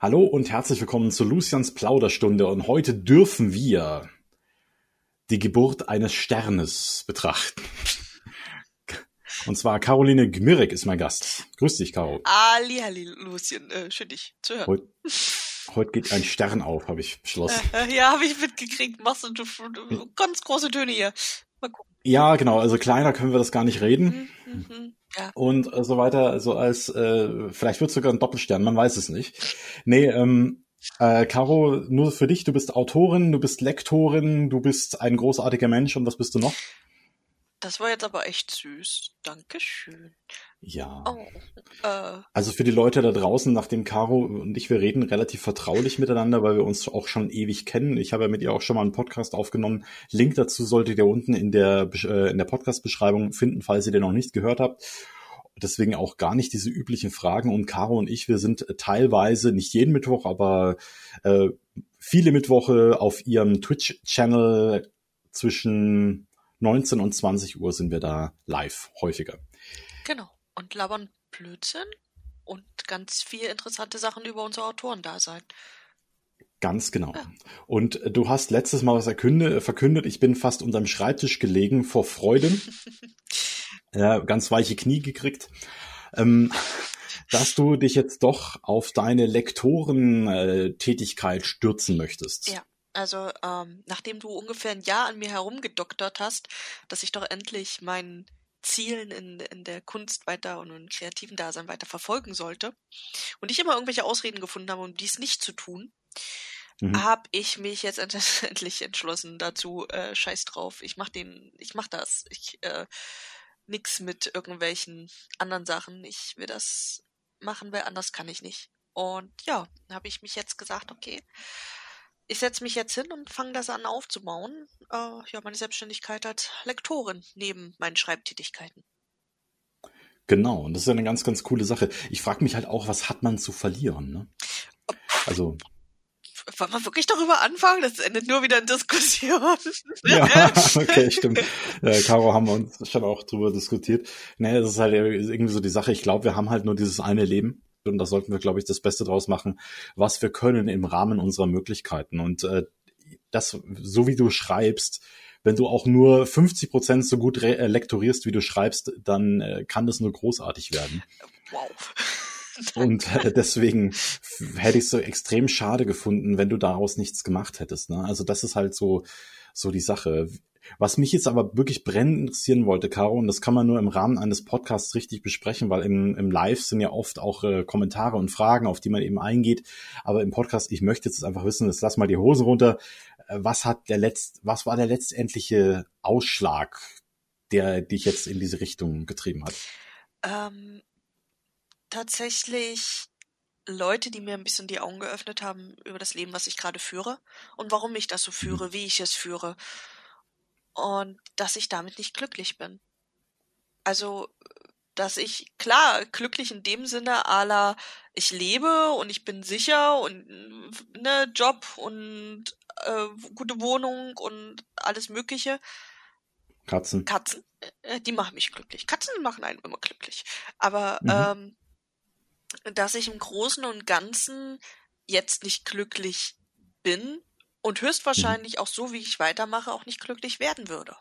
Hallo und herzlich willkommen zu Lucians Plauderstunde und heute dürfen wir die Geburt eines Sternes betrachten. Und zwar Caroline Gmirek ist mein Gast. Grüß dich, Caro. Ali, Ali, Lucien, äh, schön dich zu hören. Heute, heute geht ein Stern auf, habe ich beschlossen. Äh, ja, habe ich mitgekriegt. Machst du, du, du ganz große Töne hier. Mal gucken. Ja, genau. Also kleiner können wir das gar nicht reden. Mhm, mhm, ja. Und äh, so weiter. Also als äh, vielleicht wird sogar ein Doppelstern. Man weiß es nicht. Nee, ähm, äh, Caro, nur für dich. Du bist Autorin, du bist Lektorin, du bist ein großartiger Mensch. Und was bist du noch? Das war jetzt aber echt süß. Dankeschön. Ja. Oh, äh. Also für die Leute da draußen, nachdem Caro und ich, wir reden relativ vertraulich miteinander, weil wir uns auch schon ewig kennen. Ich habe ja mit ihr auch schon mal einen Podcast aufgenommen. Link dazu solltet ihr unten in der, äh, in der Podcast-Beschreibung finden, falls ihr den noch nicht gehört habt. Deswegen auch gar nicht diese üblichen Fragen. Und Caro und ich, wir sind teilweise, nicht jeden Mittwoch, aber äh, viele Mittwoche auf ihrem Twitch-Channel zwischen 19 und 20 Uhr sind wir da live, häufiger. Genau. Und labern Blödsinn und ganz viele interessante Sachen über unser Autorendasein. Ganz genau. Ja. Und du hast letztes Mal was erkünde, verkündet, ich bin fast unterm Schreibtisch gelegen vor Freuden. ja, ganz weiche Knie gekriegt. Ähm, dass du dich jetzt doch auf deine Lektorentätigkeit stürzen möchtest. Ja, also ähm, nachdem du ungefähr ein Jahr an mir herumgedoktert hast, dass ich doch endlich meinen Zielen in, in der Kunst weiter und im kreativen Dasein weiter verfolgen sollte und ich immer irgendwelche Ausreden gefunden habe, um dies nicht zu tun, mhm. habe ich mich jetzt endlich entschlossen dazu, äh, scheiß drauf, ich mach den, ich mach das, ich äh, nix mit irgendwelchen anderen Sachen, ich will das machen, weil anders kann ich nicht. Und ja, habe ich mich jetzt gesagt, okay, ich setze mich jetzt hin und fange das an aufzubauen. Äh, ja, meine Selbstständigkeit als Lektorin neben meinen Schreibtätigkeiten. Genau, und das ist ja eine ganz, ganz coole Sache. Ich frage mich halt auch, was hat man zu verlieren? Ne? Also. Wollen wir wirklich darüber anfangen? Das endet nur wieder in Diskussion. ja, okay, stimmt. Äh, Caro haben wir uns schon auch drüber diskutiert. Nee, das ist halt irgendwie so die Sache. Ich glaube, wir haben halt nur dieses eine Leben und da sollten wir, glaube ich, das Beste draus machen, was wir können im Rahmen unserer Möglichkeiten. Und äh, das, so wie du schreibst, wenn du auch nur 50 Prozent so gut äh, lektorierst, wie du schreibst, dann äh, kann das nur großartig werden. Wow. Und äh, deswegen hätte ich es so extrem schade gefunden, wenn du daraus nichts gemacht hättest. Ne? Also das ist halt so, so die Sache. Was mich jetzt aber wirklich brennend interessieren wollte, Caro, und das kann man nur im Rahmen eines Podcasts richtig besprechen, weil im, im Live sind ja oft auch äh, Kommentare und Fragen, auf die man eben eingeht. Aber im Podcast, ich möchte jetzt einfach wissen, jetzt lass mal die Hosen runter. Äh, was hat der letzt, was war der letztendliche Ausschlag, der dich jetzt in diese Richtung getrieben hat? Ähm, tatsächlich Leute, die mir ein bisschen die Augen geöffnet haben über das Leben, was ich gerade führe und warum ich das so mhm. führe, wie ich es führe und dass ich damit nicht glücklich bin. Also, dass ich, klar, glücklich in dem Sinne, ala, ich lebe und ich bin sicher und ne, Job und äh, gute Wohnung und alles Mögliche. Katzen. Katzen, äh, die machen mich glücklich. Katzen machen einen immer glücklich. Aber mhm. ähm, dass ich im Großen und Ganzen jetzt nicht glücklich bin, und höchstwahrscheinlich mhm. auch so, wie ich weitermache, auch nicht glücklich werden würde.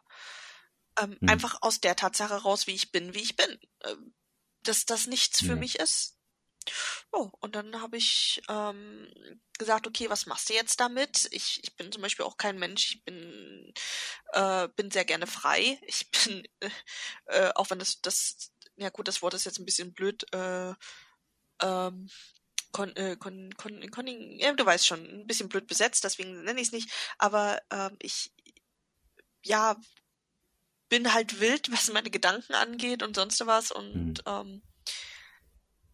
Ähm, mhm. Einfach aus der Tatsache raus, wie ich bin, wie ich bin. Ähm, dass das nichts für mich ist. Oh, und dann habe ich ähm, gesagt, okay, was machst du jetzt damit? Ich, ich bin zum Beispiel auch kein Mensch, ich bin, äh, bin sehr gerne frei. Ich bin, äh, äh, auch wenn das, das, ja gut, das Wort ist jetzt ein bisschen blöd, äh, ähm, Con, äh, Con, Con, Con, ja, du weißt schon, ein bisschen blöd besetzt, deswegen nenne ich es nicht, aber ähm, ich, ja, bin halt wild, was meine Gedanken angeht und sonst was und mhm. ähm,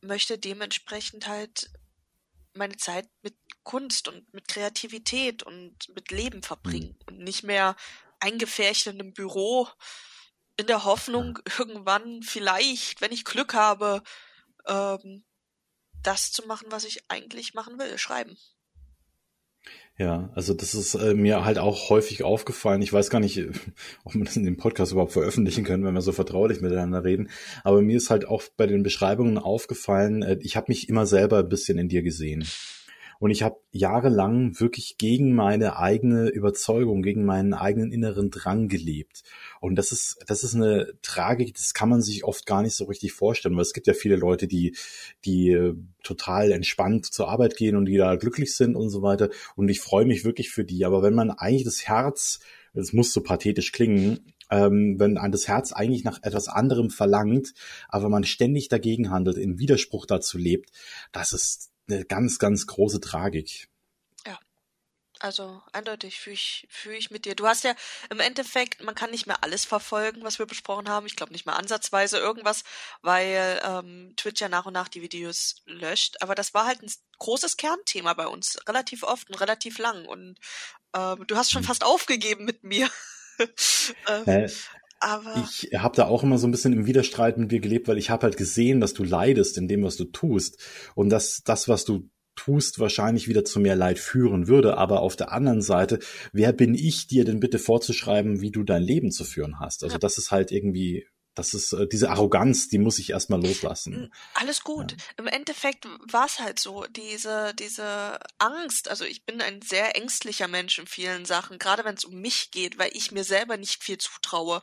möchte dementsprechend halt meine Zeit mit Kunst und mit Kreativität und mit Leben verbringen mhm. und nicht mehr eingefärcht in einem Büro in der Hoffnung, irgendwann vielleicht, wenn ich Glück habe, ähm, das zu machen, was ich eigentlich machen will, schreiben. Ja, also das ist äh, mir halt auch häufig aufgefallen. Ich weiß gar nicht, ob man das in dem Podcast überhaupt veröffentlichen können, wenn wir so vertraulich miteinander reden. Aber mir ist halt auch bei den Beschreibungen aufgefallen, äh, ich habe mich immer selber ein bisschen in dir gesehen. Und ich habe jahrelang wirklich gegen meine eigene Überzeugung, gegen meinen eigenen inneren Drang gelebt. Und das ist, das ist eine Tragik, das kann man sich oft gar nicht so richtig vorstellen, weil es gibt ja viele Leute, die, die äh, total entspannt zur Arbeit gehen und die da glücklich sind und so weiter. Und ich freue mich wirklich für die. Aber wenn man eigentlich das Herz, es muss so pathetisch klingen, ähm, wenn das Herz eigentlich nach etwas anderem verlangt, aber man ständig dagegen handelt, im Widerspruch dazu lebt, das ist eine ganz, ganz große Tragik. Ja. Also eindeutig fühle ich, fühl ich mit dir. Du hast ja im Endeffekt, man kann nicht mehr alles verfolgen, was wir besprochen haben. Ich glaube nicht mehr ansatzweise irgendwas, weil ähm, Twitch ja nach und nach die Videos löscht. Aber das war halt ein großes Kernthema bei uns, relativ oft und relativ lang. Und ähm, du hast schon hm. fast aufgegeben mit mir. ähm, äh, aber ich habe da auch immer so ein bisschen im Widerstreit mit dir gelebt, weil ich habe halt gesehen, dass du leidest in dem, was du tust und dass das, was du tust, wahrscheinlich wieder zu mehr Leid führen würde. Aber auf der anderen Seite, wer bin ich, dir denn bitte vorzuschreiben, wie du dein Leben zu führen hast? Also das ist halt irgendwie das ist äh, diese Arroganz, die muss ich erstmal loslassen. Alles gut. Ja. Im Endeffekt war es halt so, diese, diese Angst. Also ich bin ein sehr ängstlicher Mensch in vielen Sachen, gerade wenn es um mich geht, weil ich mir selber nicht viel zutraue.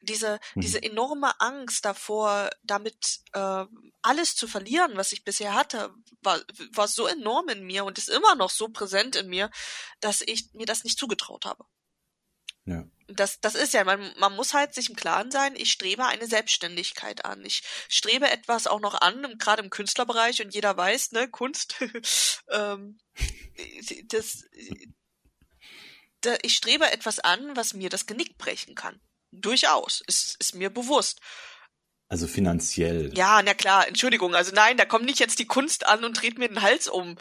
Diese, mhm. diese enorme Angst davor, damit äh, alles zu verlieren, was ich bisher hatte, war, war so enorm in mir und ist immer noch so präsent in mir, dass ich mir das nicht zugetraut habe. Ja. Das, das ist ja, man, man muss halt sich im Klaren sein, ich strebe eine Selbstständigkeit an. Ich strebe etwas auch noch an, gerade im Künstlerbereich und jeder weiß, ne, Kunst, ähm, das, da, ich strebe etwas an, was mir das Genick brechen kann. Durchaus, ist, ist mir bewusst. Also finanziell. Ja, na klar, Entschuldigung. Also nein, da kommt nicht jetzt die Kunst an und dreht mir den Hals um.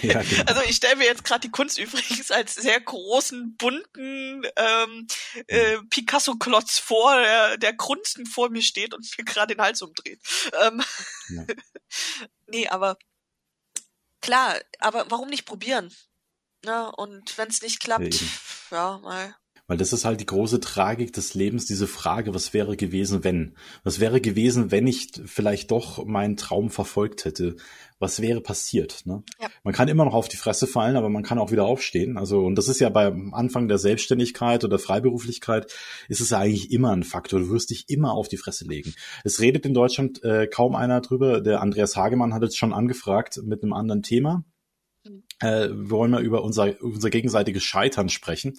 Ja, genau. Also ich stelle mir jetzt gerade die Kunst übrigens als sehr großen, bunten ähm, äh, Picasso-Klotz vor, der, der grunzend vor mir steht und mir gerade den Hals umdreht. Ähm, ja. nee, aber klar, aber warum nicht probieren? Ne? Und wenn es nicht klappt, ja, ja mal weil das ist halt die große Tragik des Lebens, diese Frage, was wäre gewesen, wenn? Was wäre gewesen, wenn ich vielleicht doch meinen Traum verfolgt hätte? Was wäre passiert? Ne? Ja. Man kann immer noch auf die Fresse fallen, aber man kann auch wieder aufstehen. Also, und das ist ja beim Anfang der Selbstständigkeit oder Freiberuflichkeit, ist es ja eigentlich immer ein Faktor. Du wirst dich immer auf die Fresse legen. Es redet in Deutschland äh, kaum einer drüber. Der Andreas Hagemann hat jetzt schon angefragt mit einem anderen Thema. Mhm. Äh, wir wollen mal über unser, unser gegenseitiges Scheitern sprechen.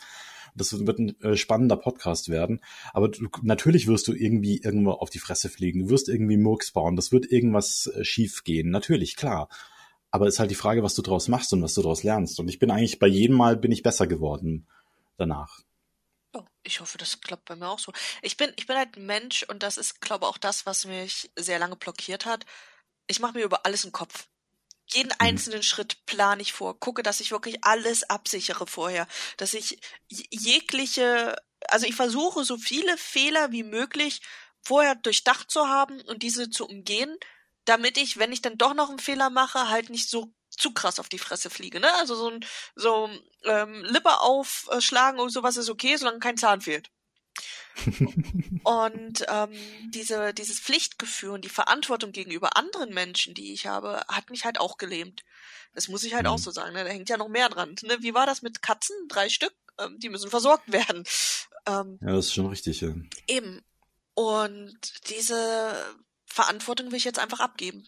Das wird ein äh, spannender Podcast werden. Aber du, natürlich wirst du irgendwie irgendwo auf die Fresse fliegen. Du wirst irgendwie Murks bauen. Das wird irgendwas äh, schief gehen. Natürlich, klar. Aber es ist halt die Frage, was du daraus machst und was du daraus lernst. Und ich bin eigentlich bei jedem Mal bin ich besser geworden danach. Oh, ich hoffe, das klappt bei mir auch so. Ich bin, ich bin halt ein Mensch und das ist, glaube ich, auch das, was mich sehr lange blockiert hat. Ich mache mir über alles einen Kopf jeden mhm. einzelnen Schritt plane ich vor, gucke, dass ich wirklich alles absichere vorher, dass ich jegliche, also ich versuche so viele Fehler wie möglich vorher durchdacht zu haben und diese zu umgehen, damit ich, wenn ich dann doch noch einen Fehler mache, halt nicht so zu krass auf die Fresse fliege, ne? Also so ein so ähm, Lippe aufschlagen und sowas ist okay, solange kein Zahn fehlt und ähm, diese, dieses Pflichtgefühl und die Verantwortung gegenüber anderen Menschen, die ich habe, hat mich halt auch gelähmt. Das muss ich halt mhm. auch so sagen. Ne? Da hängt ja noch mehr dran. Ne? Wie war das mit Katzen? Drei Stück? Ähm, die müssen versorgt werden. Ähm, ja, das ist schon richtig. Ja. Eben. Und diese Verantwortung will ich jetzt einfach abgeben.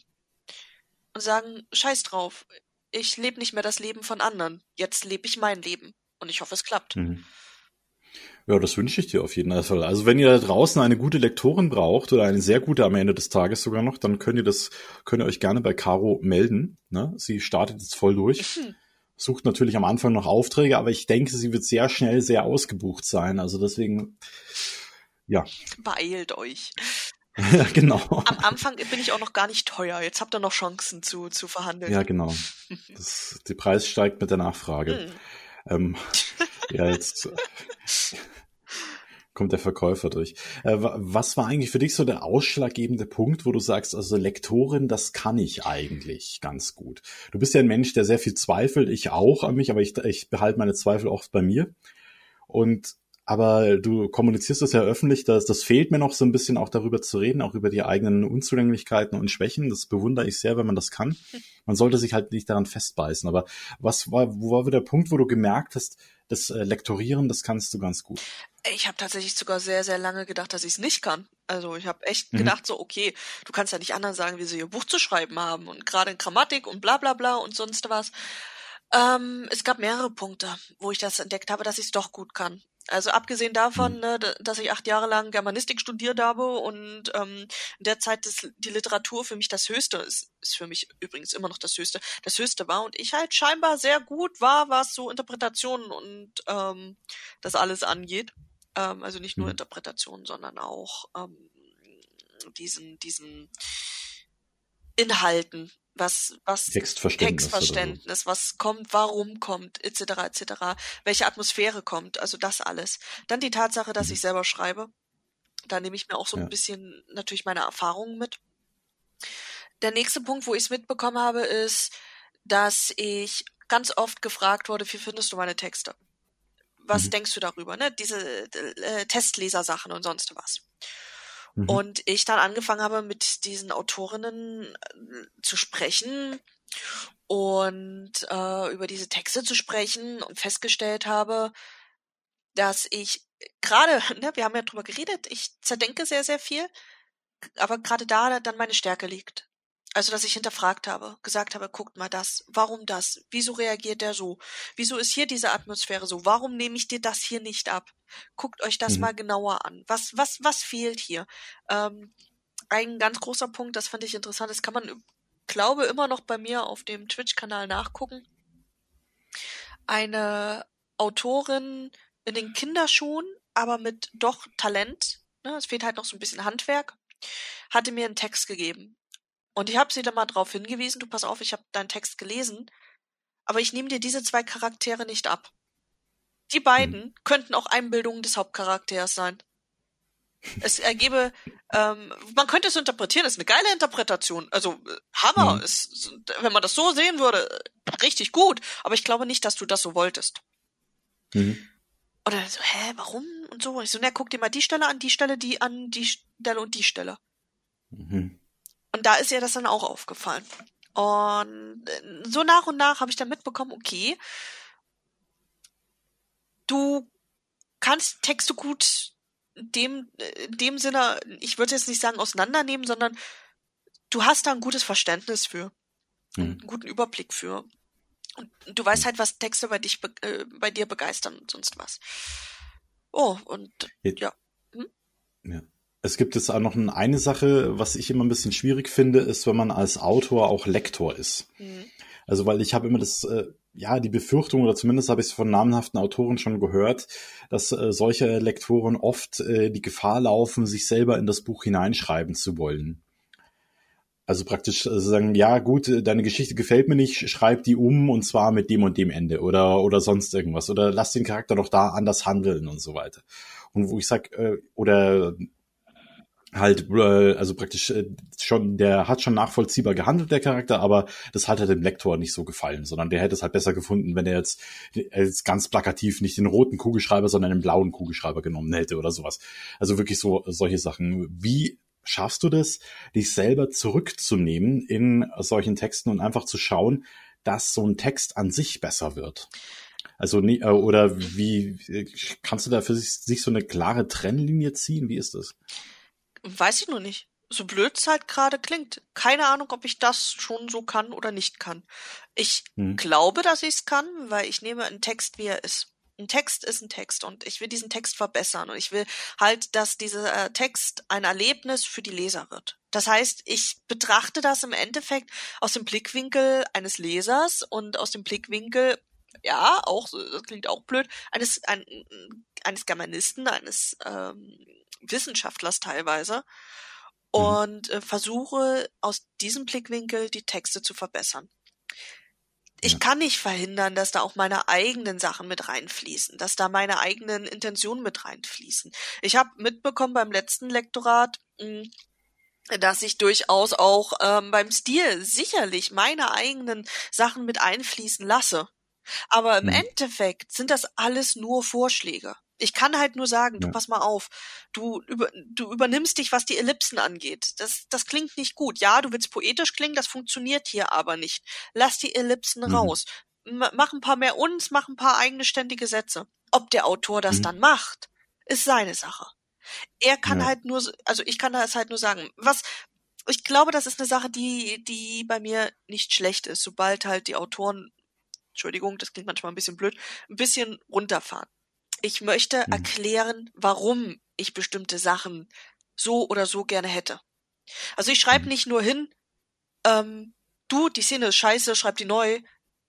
Und sagen, scheiß drauf. Ich lebe nicht mehr das Leben von anderen. Jetzt lebe ich mein Leben. Und ich hoffe, es klappt. Mhm. Ja, das wünsche ich dir auf jeden Fall. Also wenn ihr da draußen eine gute Lektorin braucht oder eine sehr gute am Ende des Tages sogar noch, dann könnt ihr das, könnt ihr euch gerne bei Caro melden. Ne? Sie startet jetzt voll durch. Mhm. Sucht natürlich am Anfang noch Aufträge, aber ich denke, sie wird sehr schnell sehr ausgebucht sein. Also deswegen, ja. Beeilt euch. ja, genau. Am Anfang bin ich auch noch gar nicht teuer. Jetzt habt ihr noch Chancen zu, zu verhandeln. Ja, genau. Das, der Preis steigt mit der Nachfrage. Mhm. Ähm, ja, jetzt kommt der Verkäufer durch. Äh, was war eigentlich für dich so der ausschlaggebende Punkt, wo du sagst, also Lektorin, das kann ich eigentlich ganz gut? Du bist ja ein Mensch, der sehr viel zweifelt, ich auch an mich, aber ich, ich behalte meine Zweifel oft bei mir. Und aber du kommunizierst das ja öffentlich, dass das fehlt mir noch so ein bisschen auch darüber zu reden, auch über die eigenen Unzulänglichkeiten und Schwächen. Das bewundere ich sehr, wenn man das kann. Man sollte sich halt nicht daran festbeißen. Aber was war, wo war der Punkt, wo du gemerkt hast, das äh, Lektorieren, das kannst du ganz gut? Ich habe tatsächlich sogar sehr, sehr lange gedacht, dass ich es nicht kann. Also ich habe echt mhm. gedacht, so, okay, du kannst ja nicht anderen sagen, wie sie ihr Buch zu schreiben haben und gerade in Grammatik und bla bla bla und sonst was. Ähm, es gab mehrere Punkte, wo ich das entdeckt habe, dass ich es doch gut kann. Also abgesehen davon, mhm. ne, dass ich acht Jahre lang Germanistik studiert habe und ähm, in der Zeit das, die Literatur für mich das Höchste ist, ist für mich übrigens immer noch das Höchste, das Höchste war und ich halt scheinbar sehr gut war, was so Interpretationen und ähm, das alles angeht. Ähm, also nicht nur mhm. Interpretationen, sondern auch ähm, diesen, diesen Inhalten was, was Textverständnis, Textverständnis so. was kommt, warum kommt, etc., etc., welche Atmosphäre kommt, also das alles. Dann die Tatsache, dass mhm. ich selber schreibe. Da nehme ich mir auch so ja. ein bisschen natürlich meine Erfahrungen mit. Der nächste Punkt, wo ich es mitbekommen habe, ist, dass ich ganz oft gefragt wurde, wie findest du meine Texte? Was mhm. denkst du darüber? Ne? Diese äh, Testlesersachen und sonst was. Mhm. Und ich dann angefangen habe, mit diesen Autorinnen äh, zu sprechen und äh, über diese Texte zu sprechen und festgestellt habe, dass ich gerade, ne, wir haben ja drüber geredet, ich zerdenke sehr, sehr viel, aber gerade da dann meine Stärke liegt. Also, dass ich hinterfragt habe, gesagt habe, guckt mal das, warum das, wieso reagiert der so, wieso ist hier diese Atmosphäre so, warum nehme ich dir das hier nicht ab? Guckt euch das mhm. mal genauer an. Was, was, was fehlt hier? Ähm, ein ganz großer Punkt, das fand ich interessant, das kann man, glaube immer noch bei mir auf dem Twitch-Kanal nachgucken. Eine Autorin in den Kinderschuhen, aber mit doch Talent, ne, es fehlt halt noch so ein bisschen Handwerk, hatte mir einen Text gegeben und ich habe sie dann mal darauf hingewiesen, du pass auf, ich habe deinen Text gelesen, aber ich nehme dir diese zwei Charaktere nicht ab. Die beiden hm. könnten auch Einbildungen des Hauptcharakters sein. Es ergebe, ähm, man könnte es interpretieren, ist eine geile Interpretation. Also äh, Hammer, mhm. ist, wenn man das so sehen würde, richtig gut. Aber ich glaube nicht, dass du das so wolltest. Mhm. Oder so, hä, warum? Und so. Ich so, na, guck dir mal die Stelle an, die Stelle, die an, die Stelle und die Stelle. Mhm. Und da ist ihr das dann auch aufgefallen. Und äh, so nach und nach habe ich dann mitbekommen, okay, du kannst Texte gut dem, dem Sinne, ich würde jetzt nicht sagen auseinandernehmen, sondern du hast da ein gutes Verständnis für, mhm. einen guten Überblick für. Und du weißt halt, was Texte bei dich, äh, bei dir begeistern und sonst was. Oh, und ja. Hm? Ja. Es gibt jetzt auch noch eine Sache, was ich immer ein bisschen schwierig finde, ist, wenn man als Autor auch Lektor ist. Mhm. Also, weil ich habe immer das, äh, ja, die Befürchtung, oder zumindest habe ich es von namhaften Autoren schon gehört, dass äh, solche Lektoren oft äh, die Gefahr laufen, sich selber in das Buch hineinschreiben zu wollen. Also praktisch äh, sagen, ja gut, äh, deine Geschichte gefällt mir nicht, schreib die um und zwar mit dem und dem Ende oder oder sonst irgendwas oder lass den Charakter doch da anders handeln und so weiter. Und wo ich sag äh, oder halt, äh, also praktisch äh, schon, der hat schon nachvollziehbar gehandelt, der Charakter, aber das hat halt dem Lektor nicht so gefallen, sondern der hätte es halt besser gefunden, wenn er jetzt, jetzt ganz plakativ nicht den roten Kugelschreiber, sondern den blauen Kugelschreiber genommen hätte oder sowas. Also wirklich so solche Sachen. Wie schaffst du das, dich selber zurückzunehmen in solchen Texten und einfach zu schauen, dass so ein Text an sich besser wird? Also äh, oder wie kannst du da für sich so eine klare Trennlinie ziehen? Wie ist das? Weiß ich nur nicht. So blöd es halt gerade klingt. Keine Ahnung, ob ich das schon so kann oder nicht kann. Ich hm. glaube, dass ich es kann, weil ich nehme einen Text, wie er ist. Ein Text ist ein Text und ich will diesen Text verbessern und ich will halt, dass dieser äh, Text ein Erlebnis für die Leser wird. Das heißt, ich betrachte das im Endeffekt aus dem Blickwinkel eines Lesers und aus dem Blickwinkel ja, auch, das klingt auch blöd, eines, ein, eines Germanisten, eines ähm, Wissenschaftlers teilweise mhm. und äh, versuche aus diesem Blickwinkel die Texte zu verbessern. Ich ja. kann nicht verhindern, dass da auch meine eigenen Sachen mit reinfließen, dass da meine eigenen Intentionen mit reinfließen. Ich habe mitbekommen beim letzten Lektorat, hm, dass ich durchaus auch ähm, beim Stil sicherlich meine eigenen Sachen mit einfließen lasse. Aber im mhm. Endeffekt sind das alles nur Vorschläge. Ich kann halt nur sagen, ja. du pass mal auf, du, über, du übernimmst dich, was die Ellipsen angeht. Das, das klingt nicht gut. Ja, du willst poetisch klingen, das funktioniert hier aber nicht. Lass die Ellipsen mhm. raus. M mach ein paar mehr uns, mach ein paar eigene ständige Sätze. Ob der Autor das mhm. dann macht, ist seine Sache. Er kann ja. halt nur, also ich kann das halt nur sagen, was, ich glaube, das ist eine Sache, die, die bei mir nicht schlecht ist, sobald halt die Autoren, Entschuldigung, das klingt manchmal ein bisschen blöd, ein bisschen runterfahren. Ich möchte mhm. erklären, warum ich bestimmte Sachen so oder so gerne hätte. Also ich schreibe mhm. nicht nur hin, ähm, du, die Szene ist scheiße, schreib die neu,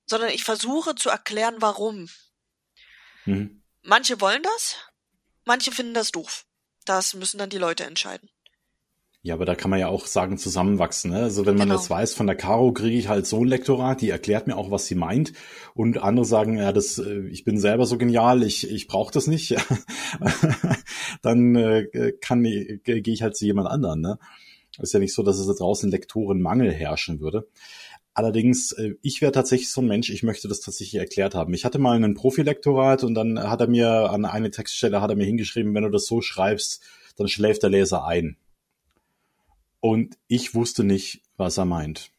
sondern ich versuche zu erklären, warum. Mhm. Manche wollen das, manche finden das doof. Das müssen dann die Leute entscheiden. Ja, aber da kann man ja auch sagen, zusammenwachsen. Ne? Also wenn man genau. das weiß, von der Caro kriege ich halt so ein Lektorat, die erklärt mir auch, was sie meint. Und andere sagen, ja, das, äh, ich bin selber so genial, ich, ich brauche das nicht. Dann äh, kann äh, gehe ich halt zu jemand anderen. Ne? Ist ja nicht so, dass es da draußen Lektorenmangel herrschen würde. Allerdings, äh, ich wäre tatsächlich so ein Mensch, ich möchte das tatsächlich erklärt haben. Ich hatte mal einen Profilektorat und dann hat er mir an eine Textstelle hat er mir hingeschrieben, wenn du das so schreibst, dann schläft der Leser ein. Und ich wusste nicht, was er meint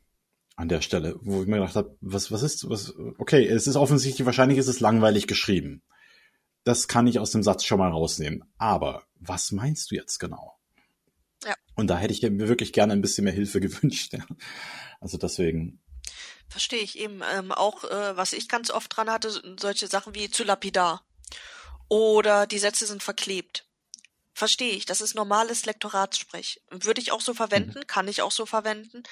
an der Stelle, wo ich mir gedacht habe, was, was ist, was, okay, es ist offensichtlich, wahrscheinlich ist es langweilig geschrieben. Das kann ich aus dem Satz schon mal rausnehmen. Aber was meinst du jetzt genau? Ja. Und da hätte ich mir wirklich gerne ein bisschen mehr Hilfe gewünscht. Ja. Also deswegen. Verstehe ich eben. Ähm, auch, äh, was ich ganz oft dran hatte, solche Sachen wie zu lapidar. Oder die Sätze sind verklebt. Verstehe ich, das ist normales Lektoratssprech. Würde ich auch so verwenden, mhm. kann ich auch so verwenden.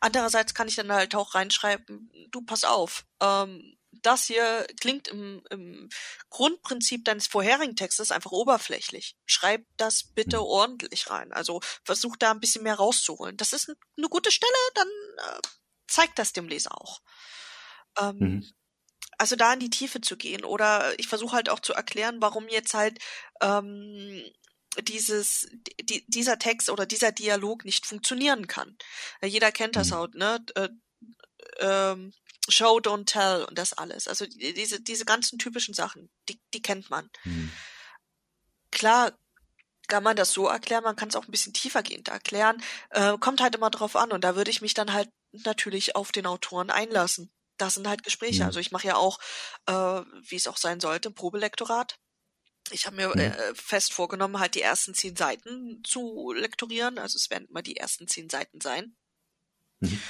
Andererseits kann ich dann halt auch reinschreiben, du pass auf, ähm, das hier klingt im, im Grundprinzip deines vorherigen Textes einfach oberflächlich. Schreib das bitte mhm. ordentlich rein. Also versuch da ein bisschen mehr rauszuholen. Das ist eine gute Stelle, dann äh, zeigt das dem Leser auch. Ähm, mhm. Also da in die Tiefe zu gehen. Oder ich versuche halt auch zu erklären, warum jetzt halt ähm, dieses, die, dieser Text oder dieser Dialog nicht funktionieren kann. Jeder kennt das mhm. auch, ne? Äh, ähm, Show, don't tell und das alles. Also diese, diese ganzen typischen Sachen, die, die kennt man. Mhm. Klar kann man das so erklären, man kann es auch ein bisschen tiefergehend erklären. Äh, kommt halt immer drauf an und da würde ich mich dann halt natürlich auf den Autoren einlassen. Das sind halt Gespräche. Mhm. Also ich mache ja auch, äh, wie es auch sein sollte, ein Probelektorat. Ich habe mir mhm. äh, fest vorgenommen, halt die ersten zehn Seiten zu lektorieren. Also es werden immer die ersten zehn Seiten sein. Mhm.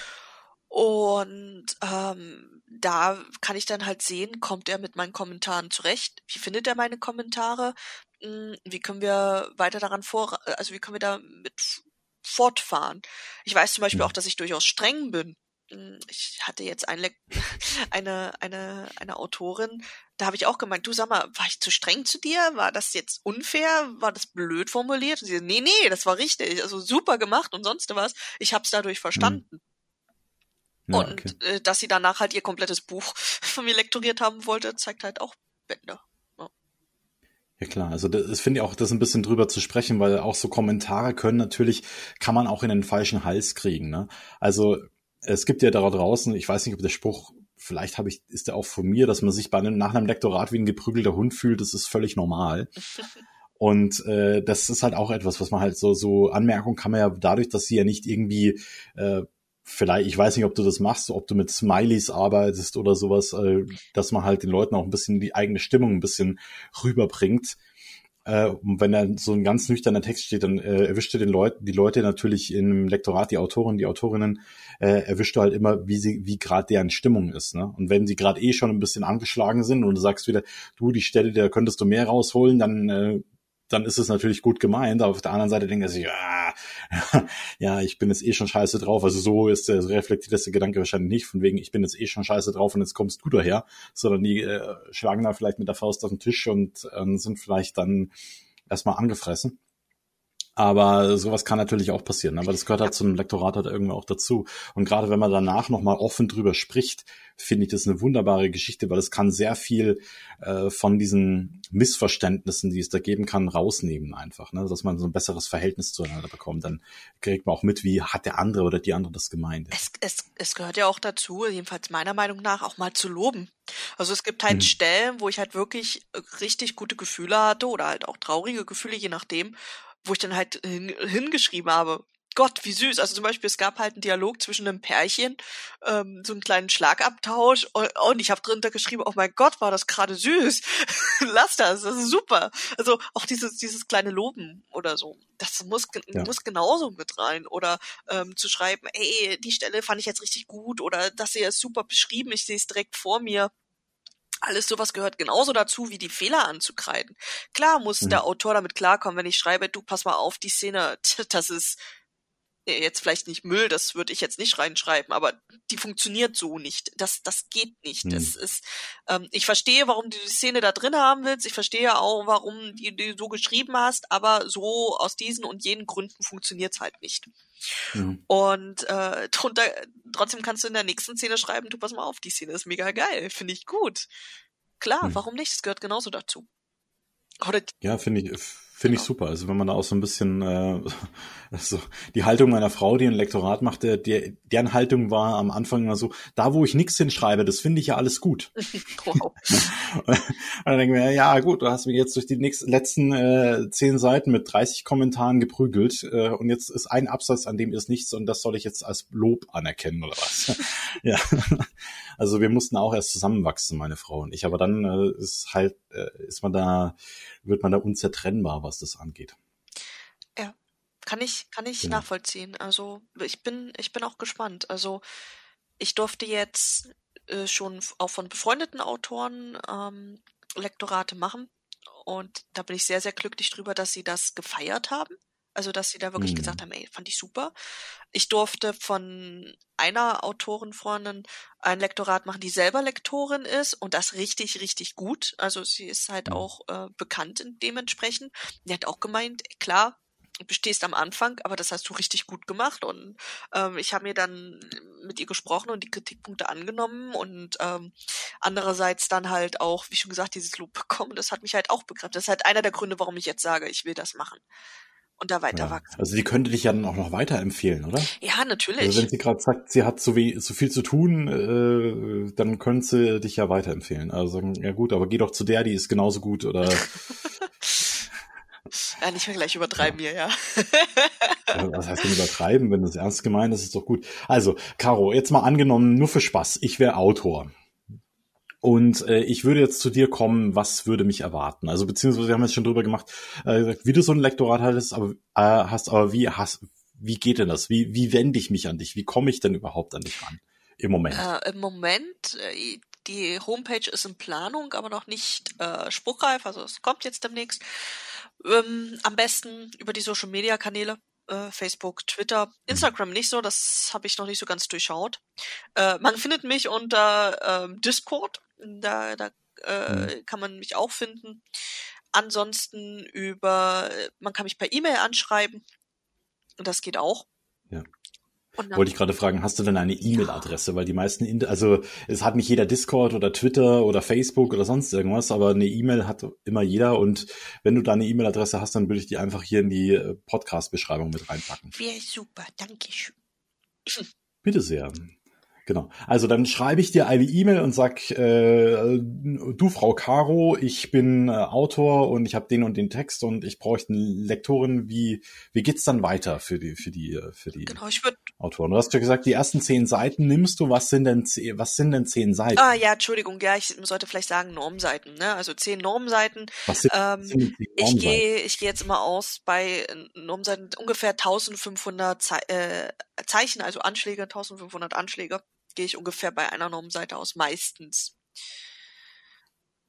Und ähm, da kann ich dann halt sehen, kommt er mit meinen Kommentaren zurecht? Wie findet er meine Kommentare? Hm, wie können wir weiter daran vor, also wie können wir damit fortfahren? Ich weiß zum Beispiel mhm. auch, dass ich durchaus streng bin ich hatte jetzt ein eine, eine, eine Autorin, da habe ich auch gemeint, du sag mal, war ich zu streng zu dir? War das jetzt unfair? War das blöd formuliert? Und sie, nee, nee, das war richtig, also super gemacht und sonst was. Ich habe es dadurch verstanden. Hm. Ja, und okay. äh, dass sie danach halt ihr komplettes Buch von mir lektoriert haben wollte, zeigt halt auch Bände. Ja klar, also das finde ich auch, das ein bisschen drüber zu sprechen, weil auch so Kommentare können natürlich, kann man auch in den falschen Hals kriegen. Ne? Also es gibt ja da draußen, ich weiß nicht, ob der Spruch, vielleicht habe ich, ist der auch von mir, dass man sich bei einem, nach einem Lektorat wie ein geprügelter Hund fühlt, das ist völlig normal. Und äh, das ist halt auch etwas, was man halt so, so Anmerkungen kann man ja dadurch, dass sie ja nicht irgendwie äh, vielleicht, ich weiß nicht, ob du das machst, ob du mit Smileys arbeitest oder sowas, äh, dass man halt den Leuten auch ein bisschen die eigene Stimmung ein bisschen rüberbringt. Äh, und wenn da so ein ganz nüchterner Text steht, dann äh, erwischt du den Leuten, die Leute natürlich im Lektorat, die Autoren, die Autorinnen, äh, erwischt du halt immer, wie sie, wie gerade deren Stimmung ist. Ne? Und wenn sie gerade eh schon ein bisschen angeschlagen sind und du sagst wieder, du, die Stelle, da könntest du mehr rausholen, dann äh, dann ist es natürlich gut gemeint, aber auf der anderen Seite denkt er sich, ja, ja, ich bin jetzt eh schon scheiße drauf. Also so ist der, reflektiert das der Gedanke wahrscheinlich nicht, von wegen, ich bin jetzt eh schon scheiße drauf und jetzt kommst du daher, sondern die äh, schlagen da vielleicht mit der Faust auf den Tisch und äh, sind vielleicht dann erstmal angefressen. Aber sowas kann natürlich auch passieren. Aber das gehört halt zum Lektorat halt irgendwie auch dazu. Und gerade wenn man danach nochmal offen drüber spricht, finde ich das eine wunderbare Geschichte, weil es kann sehr viel äh, von diesen Missverständnissen, die es da geben kann, rausnehmen einfach. Ne? Dass man so ein besseres Verhältnis zueinander bekommt. Dann kriegt man auch mit, wie hat der andere oder die andere das gemeint. Es, es, es gehört ja auch dazu, jedenfalls meiner Meinung nach, auch mal zu loben. Also es gibt halt mhm. Stellen, wo ich halt wirklich äh, richtig gute Gefühle hatte oder halt auch traurige Gefühle, je nachdem, wo ich dann halt hin, hingeschrieben habe, Gott, wie süß. Also zum Beispiel, es gab halt einen Dialog zwischen einem Pärchen, ähm, so einen kleinen Schlagabtausch und, und ich habe drunter geschrieben, oh mein Gott, war das gerade süß. Lass das, das ist super. Also auch dieses, dieses kleine Loben oder so, das muss, ja. muss genauso mit rein. Oder ähm, zu schreiben, ey, die Stelle fand ich jetzt richtig gut oder das hier ist super beschrieben, ich sehe es direkt vor mir alles sowas gehört genauso dazu, wie die Fehler anzukreiden. Klar muss mhm. der Autor damit klarkommen, wenn ich schreibe, du pass mal auf, die Szene, das ist jetzt vielleicht nicht Müll, das würde ich jetzt nicht reinschreiben, aber die funktioniert so nicht. Das, das geht nicht. Hm. Das ist, ähm, ich verstehe, warum du die Szene da drin haben willst. Ich verstehe auch, warum du die so geschrieben hast, aber so aus diesen und jenen Gründen funktioniert's halt nicht. Hm. Und äh, drunter, trotzdem kannst du in der nächsten Szene schreiben, du pass mal auf, die Szene ist mega geil, finde ich gut. Klar, hm. warum nicht? Es gehört genauso dazu. Oder ja, finde ich Finde ich super. Also wenn man da auch so ein bisschen äh, also die Haltung meiner Frau, die ein Lektorat machte, der, deren Haltung war am Anfang immer so, da wo ich nichts hinschreibe, das finde ich ja alles gut. Wow. und dann denken wir, ja gut, du hast mich jetzt durch die nächsten, letzten äh, zehn Seiten mit 30 Kommentaren geprügelt äh, und jetzt ist ein Absatz, an dem ist nichts und das soll ich jetzt als Lob anerkennen oder was? ja. Also wir mussten auch erst zusammenwachsen, meine Frau und ich. Aber dann äh, ist halt, äh, ist man da, wird man da unzertrennbar, was das angeht. Ja, kann ich, kann ich genau. nachvollziehen. Also ich bin, ich bin auch gespannt. Also ich durfte jetzt äh, schon auch von befreundeten Autoren ähm, Lektorate machen. Und da bin ich sehr, sehr glücklich drüber, dass sie das gefeiert haben. Also, dass sie da wirklich mhm. gesagt haben, ey, fand ich super. Ich durfte von einer Autorenfreundin ein Lektorat machen, die selber Lektorin ist und das richtig, richtig gut. Also sie ist halt mhm. auch äh, bekannt dementsprechend. Die hat auch gemeint, klar, du bestehst am Anfang, aber das hast du richtig gut gemacht und ähm, ich habe mir dann mit ihr gesprochen und die Kritikpunkte angenommen und ähm, andererseits dann halt auch, wie schon gesagt, dieses Lob bekommen. Das hat mich halt auch begriffen. Das ist halt einer der Gründe, warum ich jetzt sage, ich will das machen und da weiter ja. wachsen. Also die könnte dich ja dann auch noch weiterempfehlen, oder? Ja, natürlich. Also wenn sie gerade sagt, sie hat zu, we zu viel zu tun, äh, dann könnte sie dich ja weiterempfehlen. Also sagen, ja gut, aber geh doch zu der, die ist genauso gut oder. ja, nicht mehr gleich übertreiben ja. hier, ja. Was heißt denn übertreiben? Wenn das ernst gemeint ist, ist doch gut. Also, Caro, jetzt mal angenommen, nur für Spaß. Ich wäre Autor. Und äh, ich würde jetzt zu dir kommen, was würde mich erwarten? Also beziehungsweise wir haben jetzt schon drüber gemacht, äh, wie du so ein Lektorat hattest, aber äh, hast, aber wie hast, wie geht denn das? Wie wie wende ich mich an dich? Wie komme ich denn überhaupt an dich ran? Im Moment. Äh, Im Moment, äh, die Homepage ist in Planung, aber noch nicht äh, spruchreif. Also es kommt jetzt demnächst. Ähm, am besten über die Social Media Kanäle. Äh, Facebook, Twitter, Instagram nicht so, das habe ich noch nicht so ganz durchschaut. Äh, man findet mich unter äh, Discord da, da äh, mhm. kann man mich auch finden. Ansonsten über, man kann mich per E-Mail anschreiben. Und das geht auch. Ja. Wollte ich gerade fragen, hast du denn eine E-Mail-Adresse? Weil die meisten, also es hat nicht jeder Discord oder Twitter oder Facebook oder sonst irgendwas, aber eine E-Mail hat immer jeder. Und wenn du da eine E-Mail-Adresse hast, dann würde ich die einfach hier in die äh, Podcast-Beschreibung mit reinpacken. Wäre super, danke schön. Bitte sehr. Genau. Also dann schreibe ich dir eine E-Mail und sag, äh, du Frau Caro, ich bin äh, Autor und ich habe den und den Text und ich brauche eine Lektorin. Wie wie geht's dann weiter für die für die äh, für die genau, ich würd, Autoren? Du hast ja gesagt, die ersten zehn Seiten nimmst du. Was sind denn was sind denn zehn Seiten? Ah ja, Entschuldigung, ja, ich sollte vielleicht sagen Normseiten. Ne? Also zehn Normseiten. Was sind, ähm, sind Normseiten? Ich gehe ich gehe jetzt immer aus bei Normseiten ungefähr 1500 Ze äh, Zeichen, also Anschläge, 1500 Anschläge gehe ich ungefähr bei einer Normseite aus, meistens.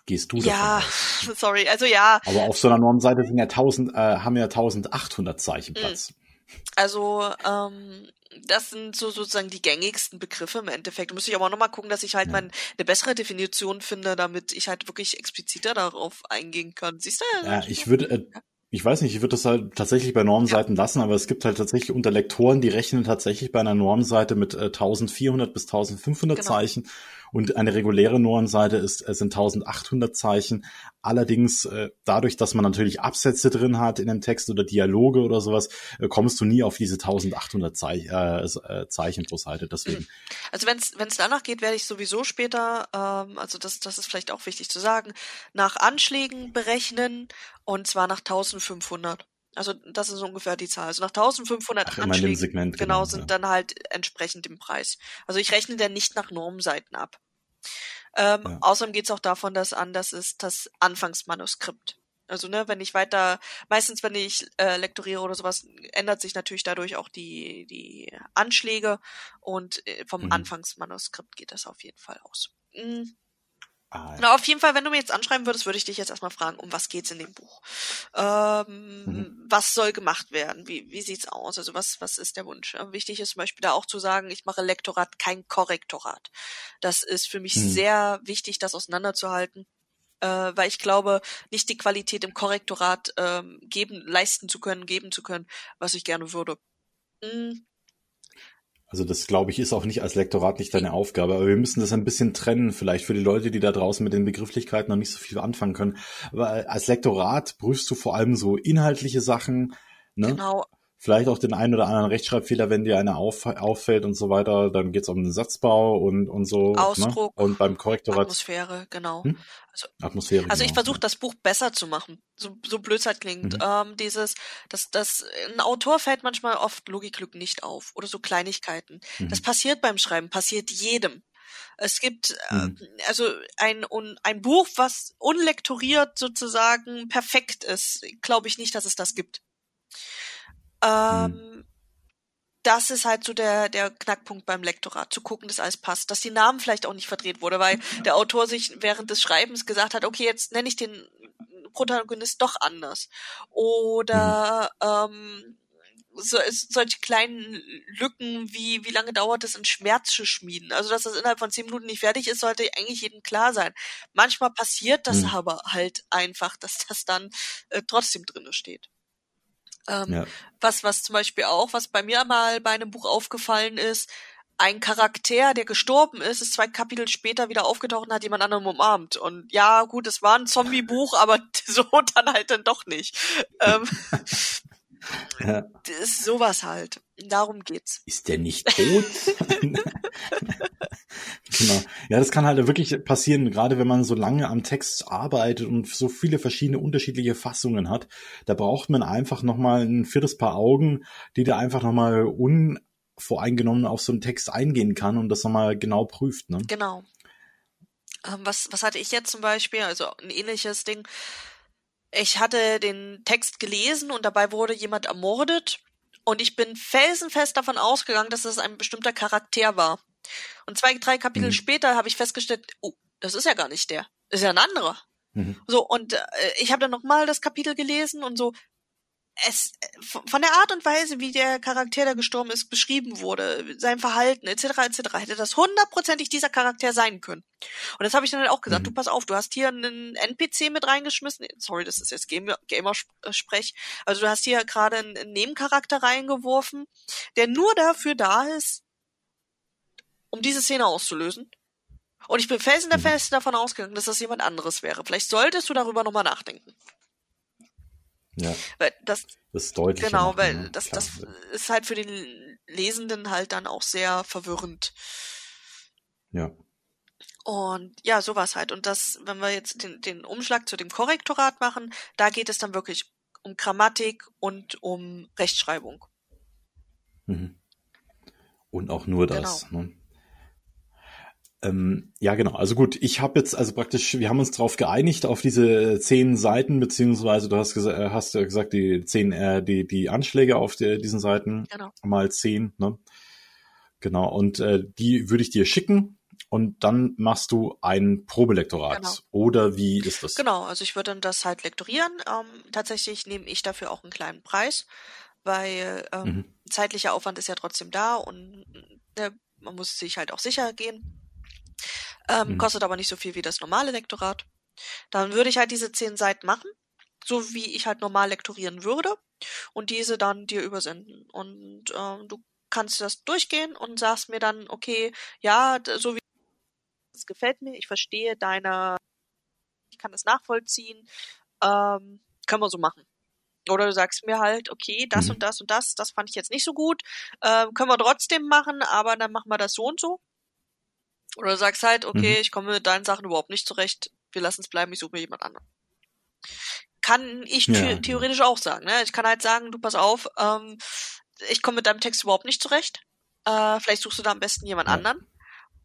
Gehst du Ja, sorry, also ja. Aber auf so einer Normseite sind ja 1000, äh, haben ja 1800 Zeichen hm. Platz. Also, ähm, das sind so sozusagen die gängigsten Begriffe im Endeffekt. Muss ich aber auch nochmal gucken, dass ich halt ja. mal eine bessere Definition finde, damit ich halt wirklich expliziter darauf eingehen kann. Siehst du? Ja, ich würde, äh, ich weiß nicht, ich würde das halt tatsächlich bei Normseiten lassen, aber es gibt halt tatsächlich unter Lektoren, die rechnen tatsächlich bei einer Normseite mit äh, 1400 bis 1500 genau. Zeichen und eine reguläre Nurenseite ist, sind 1800 Zeichen. Allerdings, äh, dadurch, dass man natürlich Absätze drin hat in dem Text oder Dialoge oder sowas, äh, kommst du nie auf diese 1800 Zeich, äh, äh, Zeichen pro Seite. Deswegen. Mhm. Also wenn es danach geht, werde ich sowieso später, ähm, also das, das ist vielleicht auch wichtig zu sagen, nach Anschlägen berechnen und zwar nach 1500. Also das ist ungefähr die Zahl. Also nach 1500 Ach, Anschlägen Segment, genau, genau sind ja. dann halt entsprechend im Preis. Also ich rechne dann nicht nach Normseiten ab. Ähm, ja. Außerdem geht es auch davon, dass an, das ist das Anfangsmanuskript. Also ne, wenn ich weiter, meistens wenn ich äh, lektoriere oder sowas, ändert sich natürlich dadurch auch die die Anschläge und äh, vom mhm. Anfangsmanuskript geht das auf jeden Fall aus. Mhm. Ah, Na, auf jeden Fall, wenn du mir jetzt anschreiben würdest, würde ich dich jetzt erstmal fragen, um was geht's in dem Buch? Ähm, mhm. Was soll gemacht werden? Wie, wie sieht's aus? Also was, was ist der Wunsch? Äh, wichtig ist zum Beispiel da auch zu sagen, ich mache Lektorat, kein Korrektorat. Das ist für mich mhm. sehr wichtig, das auseinanderzuhalten. Äh, weil ich glaube, nicht die Qualität im Korrektorat ähm, geben, leisten zu können, geben zu können, was ich gerne würde. Mhm. Also das, glaube ich, ist auch nicht als Lektorat nicht deine Aufgabe, aber wir müssen das ein bisschen trennen, vielleicht für die Leute, die da draußen mit den Begrifflichkeiten noch nicht so viel anfangen können. Aber als Lektorat prüfst du vor allem so inhaltliche Sachen, ne? Genau, vielleicht auch den einen oder anderen Rechtschreibfehler, wenn dir einer auf, auffällt und so weiter. Dann geht's um den Satzbau und, und so. Ne? Ausdruck. Ne? Und beim Korrektorat. Atmosphäre, genau. Hm? Also, Atmosphäre. Also genau. ich versuche das Buch besser zu machen. So, so blöd es halt klingt. Mhm. Ähm, dieses, dass das, ein Autor fällt manchmal oft Logiklücken nicht auf oder so Kleinigkeiten. Mhm. Das passiert beim Schreiben, passiert jedem. Es gibt mhm. äh, also ein, un, ein Buch, was unlektoriert sozusagen perfekt ist, glaube ich nicht, dass es das gibt. Ähm, hm. Das ist halt so der, der Knackpunkt beim Lektorat, zu gucken, dass alles passt, dass die Namen vielleicht auch nicht verdreht wurde, weil der Autor sich während des Schreibens gesagt hat, okay, jetzt nenne ich den Protagonist doch anders. Oder mhm. ähm, so, solche kleinen Lücken wie, wie lange dauert es, einen Schmerz zu schmieden. Also, dass das innerhalb von zehn Minuten nicht fertig ist, sollte eigentlich jedem klar sein. Manchmal passiert das mhm. aber halt einfach, dass das dann äh, trotzdem drinne steht. Ähm, ja. Was, was zum Beispiel auch, was bei mir mal bei einem Buch aufgefallen ist, ein Charakter, der gestorben ist, ist zwei Kapitel später wieder aufgetaucht und hat jemand anderem umarmt. Und ja, gut, es war ein Zombie-Buch, aber so dann halt dann doch nicht. Ähm, ja. Das ist sowas halt. Darum geht's. Ist der nicht tot? Genau. Ja, das kann halt wirklich passieren, gerade wenn man so lange am Text arbeitet und so viele verschiedene unterschiedliche Fassungen hat. Da braucht man einfach nochmal ein viertes Paar Augen, die da einfach nochmal unvoreingenommen auf so einen Text eingehen kann und das nochmal genau prüft. Ne? Genau. Ähm, was, was hatte ich jetzt zum Beispiel? Also ein ähnliches Ding. Ich hatte den Text gelesen und dabei wurde jemand ermordet und ich bin felsenfest davon ausgegangen, dass es ein bestimmter Charakter war. Und zwei, drei Kapitel mhm. später habe ich festgestellt, oh, das ist ja gar nicht der. Das ist ja ein anderer. Mhm. So, und äh, ich habe dann nochmal das Kapitel gelesen und so, es von der Art und Weise, wie der Charakter, der gestorben ist, beschrieben wurde, sein Verhalten etc. etc. hätte das hundertprozentig dieser Charakter sein können. Und das habe ich dann halt auch gesagt. Mhm. Du pass auf, du hast hier einen NPC mit reingeschmissen. Sorry, das ist jetzt Gamer-Sprech. Also du hast hier gerade einen Nebencharakter reingeworfen, der nur dafür da ist, um diese Szene auszulösen. Und ich bin felsenfest davon ausgegangen, dass das jemand anderes wäre. Vielleicht solltest du darüber nochmal nachdenken. Ja. Weil das, das ist deutlich. Genau, weil ja, das, das ist halt für den Lesenden halt dann auch sehr verwirrend. Ja. Und ja, sowas halt. Und das, wenn wir jetzt den, den Umschlag zu dem Korrektorat machen, da geht es dann wirklich um Grammatik und um Rechtschreibung. Mhm. Und auch nur das. Genau. Ne? Ähm, ja, genau. Also gut, ich habe jetzt also praktisch, wir haben uns darauf geeinigt auf diese zehn Seiten beziehungsweise du hast, gesagt, äh, hast ja gesagt die zehn, äh, die die Anschläge auf die, diesen Seiten genau. mal zehn. Ne? Genau. Und äh, die würde ich dir schicken und dann machst du ein Probelektorat. Genau. Oder wie ist das? Genau. Also ich würde dann das halt lektorieren. Ähm, tatsächlich nehme ich dafür auch einen kleinen Preis, weil ähm, mhm. zeitlicher Aufwand ist ja trotzdem da und äh, man muss sich halt auch sicher gehen. Ähm, mhm. Kostet aber nicht so viel wie das normale Lektorat. Dann würde ich halt diese zehn Seiten machen, so wie ich halt normal lektorieren würde, und diese dann dir übersenden. Und ähm, du kannst das durchgehen und sagst mir dann, okay, ja, so wie das gefällt mir, ich verstehe deine, ich kann das nachvollziehen, ähm, können wir so machen. Oder du sagst mir halt, okay, das mhm. und das und das, das fand ich jetzt nicht so gut, ähm, können wir trotzdem machen, aber dann machen wir das so und so. Oder du sagst halt, okay, mhm. ich komme mit deinen Sachen überhaupt nicht zurecht, wir lassen es bleiben, ich suche mir jemand anderen. Kann ich ja, theoretisch auch sagen. Ne? Ich kann halt sagen, du pass auf, ähm, ich komme mit deinem Text überhaupt nicht zurecht. Äh, vielleicht suchst du da am besten jemand ja. anderen.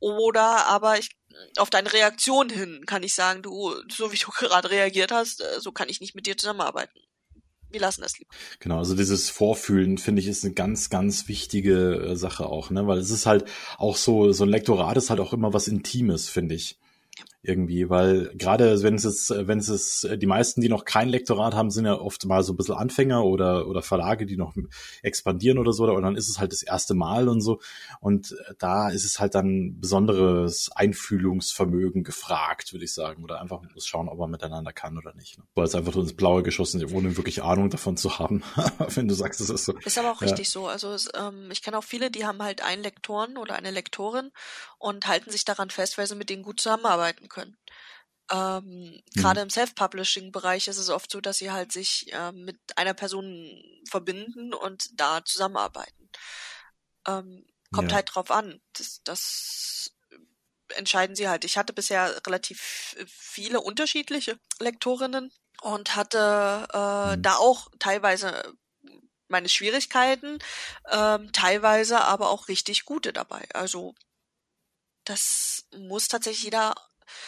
Oder aber ich auf deine Reaktion hin kann ich sagen, du, so wie du gerade reagiert hast, äh, so kann ich nicht mit dir zusammenarbeiten. Wir lassen das lieber. Genau, also dieses Vorfühlen finde ich ist eine ganz, ganz wichtige äh, Sache auch, ne, weil es ist halt auch so, so ein Lektorat ist halt auch immer was Intimes, finde ich irgendwie, weil gerade wenn es ist, wenn es ist, die meisten, die noch kein Lektorat haben, sind ja oft mal so ein bisschen Anfänger oder oder Verlage, die noch expandieren oder so, und dann ist es halt das erste Mal und so. Und da ist es halt dann besonderes Einfühlungsvermögen gefragt, würde ich sagen. Oder einfach muss schauen, ob man miteinander kann oder nicht. Ne? Weil es einfach ins Blaue geschossen, ohne wirklich Ahnung davon zu haben, wenn du sagst, es ist so. Ist aber auch ja. richtig so. Also es, ähm, ich kenne auch viele, die haben halt einen Lektoren oder eine Lektorin und halten sich daran fest, weil sie mit denen gut zusammenarbeiten können. Ähm, mhm. Gerade im Self-Publishing-Bereich ist es oft so, dass sie halt sich äh, mit einer Person verbinden und da zusammenarbeiten. Ähm, kommt ja. halt drauf an. Das, das entscheiden sie halt. Ich hatte bisher relativ viele unterschiedliche Lektorinnen und hatte äh, mhm. da auch teilweise meine Schwierigkeiten, ähm, teilweise aber auch richtig gute dabei. Also das muss tatsächlich jeder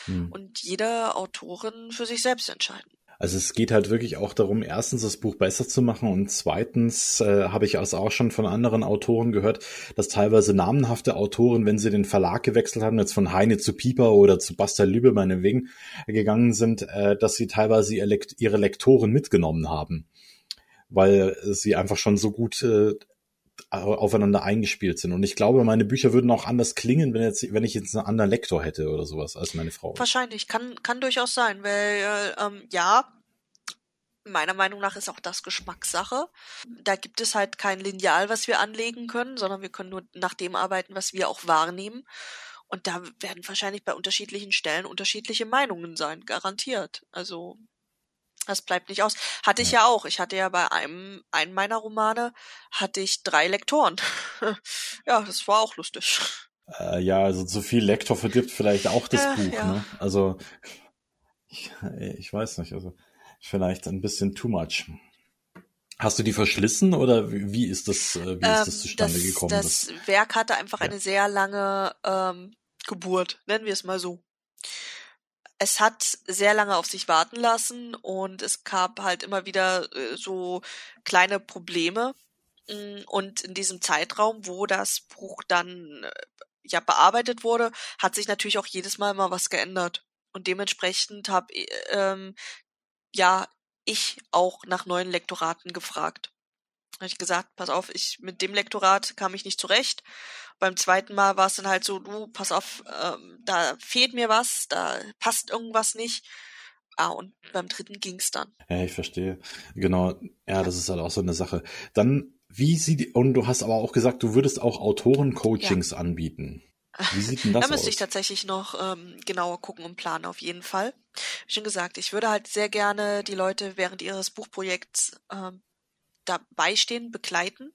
hm. und jede Autorin für sich selbst entscheiden. Also es geht halt wirklich auch darum, erstens das Buch besser zu machen und zweitens äh, habe ich also auch schon von anderen Autoren gehört, dass teilweise namenhafte Autoren, wenn sie den Verlag gewechselt haben, jetzt von Heine zu Pieper oder zu Basta Lübe meinetwegen gegangen sind, äh, dass sie teilweise ihre Lektoren mitgenommen haben, weil sie einfach schon so gut äh, aufeinander eingespielt sind. Und ich glaube, meine Bücher würden auch anders klingen, wenn jetzt, wenn ich jetzt einen anderen Lektor hätte oder sowas als meine Frau. Wahrscheinlich, kann, kann durchaus sein, weil ähm, ja, meiner Meinung nach ist auch das Geschmackssache. Da gibt es halt kein Lineal, was wir anlegen können, sondern wir können nur nach dem arbeiten, was wir auch wahrnehmen. Und da werden wahrscheinlich bei unterschiedlichen Stellen unterschiedliche Meinungen sein, garantiert. Also das bleibt nicht aus. Hatte ich ja. auch. Ich hatte ja bei einem, einem meiner Romane hatte ich drei Lektoren. ja, das war auch lustig. Äh, ja, also zu viel Lektor verdirbt vielleicht auch das ja, Buch. Ja. Ne? Also ich, ich weiß nicht. Also vielleicht ein bisschen too much. Hast du die verschlissen oder wie ist das, äh, wie ähm, ist das zustande das, gekommen? Das, das Werk hatte einfach ja. eine sehr lange ähm, Geburt, nennen wir es mal so es hat sehr lange auf sich warten lassen und es gab halt immer wieder äh, so kleine Probleme. Mm, und in diesem Zeitraum, wo das Buch dann äh, ja bearbeitet wurde, hat sich natürlich auch jedes Mal mal was geändert. Und dementsprechend habe ähm, ja ich auch nach neuen Lektoraten gefragt habe ich gesagt, pass auf, ich mit dem Lektorat kam ich nicht zurecht. Beim zweiten Mal war es dann halt so, du, pass auf, ähm, da fehlt mir was, da passt irgendwas nicht. Ah, und beim dritten ging's dann. Ja, ich verstehe. Genau, ja, das ist halt auch so eine Sache. Dann, wie sieht, und du hast aber auch gesagt, du würdest auch Autoren-Coachings ja. anbieten. Wie sieht denn das aus? Da müsste aus? ich tatsächlich noch ähm, genauer gucken und planen, auf jeden Fall. Wie schon gesagt, ich würde halt sehr gerne die Leute während ihres Buchprojekts ähm, dabei stehen, begleiten.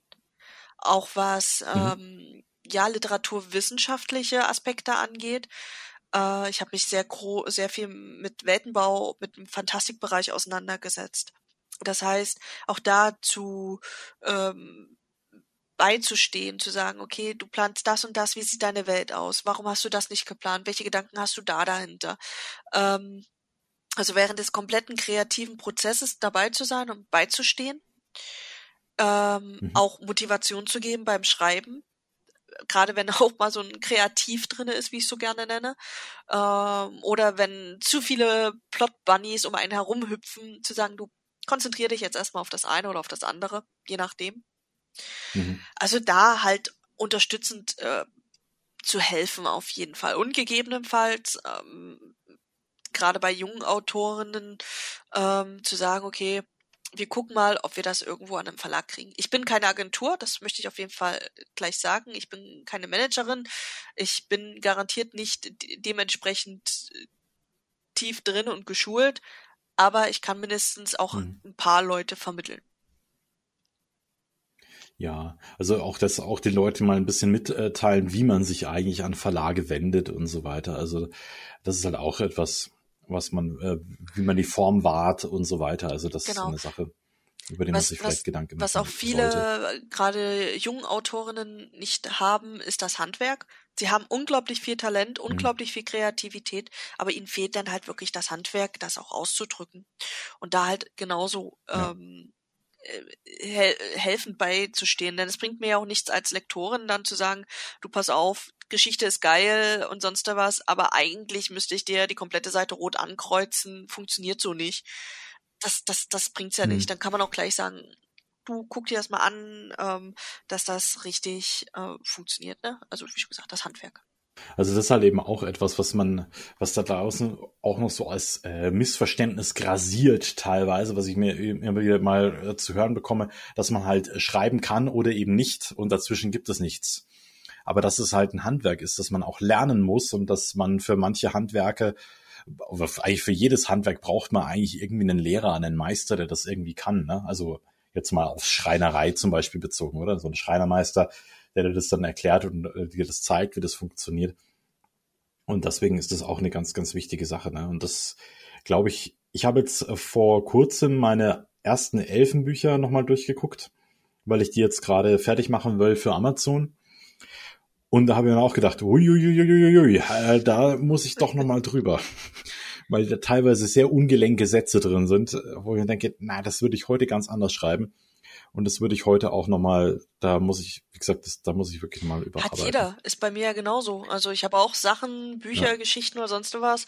Auch was mhm. ähm, ja literaturwissenschaftliche Aspekte angeht. Äh, ich habe mich sehr sehr viel mit Weltenbau, mit dem Fantastikbereich auseinandergesetzt. Das heißt, auch dazu ähm, beizustehen, zu sagen, okay, du planst das und das, wie sieht deine Welt aus? Warum hast du das nicht geplant? Welche Gedanken hast du da dahinter? Ähm, also während des kompletten kreativen Prozesses dabei zu sein und beizustehen ähm, mhm. auch Motivation zu geben beim Schreiben. Gerade wenn auch mal so ein Kreativ drinne ist, wie ich so gerne nenne. Ähm, oder wenn zu viele Plot-Bunnies um einen herum hüpfen, zu sagen, du konzentrier dich jetzt erstmal auf das eine oder auf das andere, je nachdem. Mhm. Also da halt unterstützend äh, zu helfen auf jeden Fall. Und gegebenenfalls ähm, gerade bei jungen Autorinnen ähm, zu sagen, okay, wir gucken mal, ob wir das irgendwo an einem Verlag kriegen. Ich bin keine Agentur, das möchte ich auf jeden Fall gleich sagen. Ich bin keine Managerin. Ich bin garantiert nicht dementsprechend tief drin und geschult, aber ich kann mindestens auch hm. ein paar Leute vermitteln. Ja, also auch das auch den Leuten mal ein bisschen mitteilen, wie man sich eigentlich an Verlage wendet und so weiter. Also das ist halt auch etwas, was man, äh, wie man die Form wahrt und so weiter. Also das genau. ist eine Sache, über die man sich vielleicht was, Gedanken machen Was auch viele, gerade jungen Autorinnen nicht haben, ist das Handwerk. Sie haben unglaublich viel Talent, mhm. unglaublich mhm. viel Kreativität, aber ihnen fehlt dann halt wirklich das Handwerk, das auch auszudrücken. Und da halt genauso ja. ähm, hel helfend beizustehen. Denn es bringt mir ja auch nichts als Lektorin dann zu sagen, du pass auf, Geschichte ist geil und sonst was, aber eigentlich müsste ich dir die komplette Seite rot ankreuzen, funktioniert so nicht. Das, das, das bringt's ja mhm. nicht. Dann kann man auch gleich sagen, du guck dir das mal an, ähm, dass das richtig äh, funktioniert, ne? Also wie schon gesagt, das Handwerk. Also das ist halt eben auch etwas, was man, was da draußen auch noch so als äh, Missverständnis grasiert teilweise, was ich mir immer wieder mal äh, zu hören bekomme, dass man halt schreiben kann oder eben nicht und dazwischen gibt es nichts. Aber dass es halt ein Handwerk ist, dass man auch lernen muss und dass man für manche Handwerke eigentlich für jedes Handwerk braucht man eigentlich irgendwie einen Lehrer, einen Meister, der das irgendwie kann. Ne? Also jetzt mal auf Schreinerei zum Beispiel bezogen, oder? So ein Schreinermeister, der dir das dann erklärt und äh, dir das zeigt, wie das funktioniert. Und deswegen ist das auch eine ganz, ganz wichtige Sache. Ne? Und das glaube ich, ich habe jetzt äh, vor kurzem meine ersten Elfenbücher nochmal durchgeguckt, weil ich die jetzt gerade fertig machen will für Amazon. Und da habe ich mir auch gedacht, uiuiuiuiui, äh, da muss ich doch nochmal drüber. Weil da teilweise sehr ungelenke Sätze drin sind, wo ich denke, na, das würde ich heute ganz anders schreiben. Und das würde ich heute auch nochmal, da muss ich, wie gesagt, das, da muss ich wirklich mal überarbeiten. Hat jeder, ist bei mir ja genauso. Also ich habe auch Sachen, Bücher, ja. Geschichten oder sonst was,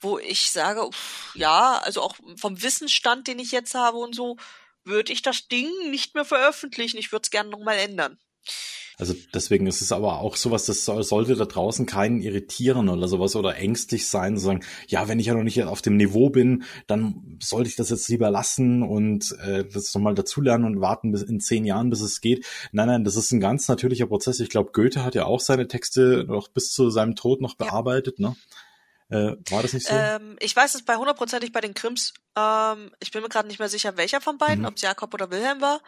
wo ich sage, pff, ja, also auch vom Wissensstand, den ich jetzt habe und so, würde ich das Ding nicht mehr veröffentlichen. Ich würde es gerne nochmal ändern. Also deswegen ist es aber auch sowas, das sollte da draußen keinen irritieren oder sowas oder ängstlich sein, sagen, ja, wenn ich ja noch nicht auf dem Niveau bin, dann sollte ich das jetzt lieber lassen und äh, das nochmal dazulernen und warten bis in zehn Jahren, bis es geht. Nein, nein, das ist ein ganz natürlicher Prozess. Ich glaube, Goethe hat ja auch seine Texte noch bis zu seinem Tod noch bearbeitet, ja. ne? Äh, war das nicht so? Ähm, ich weiß es bei hundertprozentig bei den Krims. Ähm, ich bin mir gerade nicht mehr sicher, welcher von beiden, mhm. ob es Jakob oder Wilhelm war.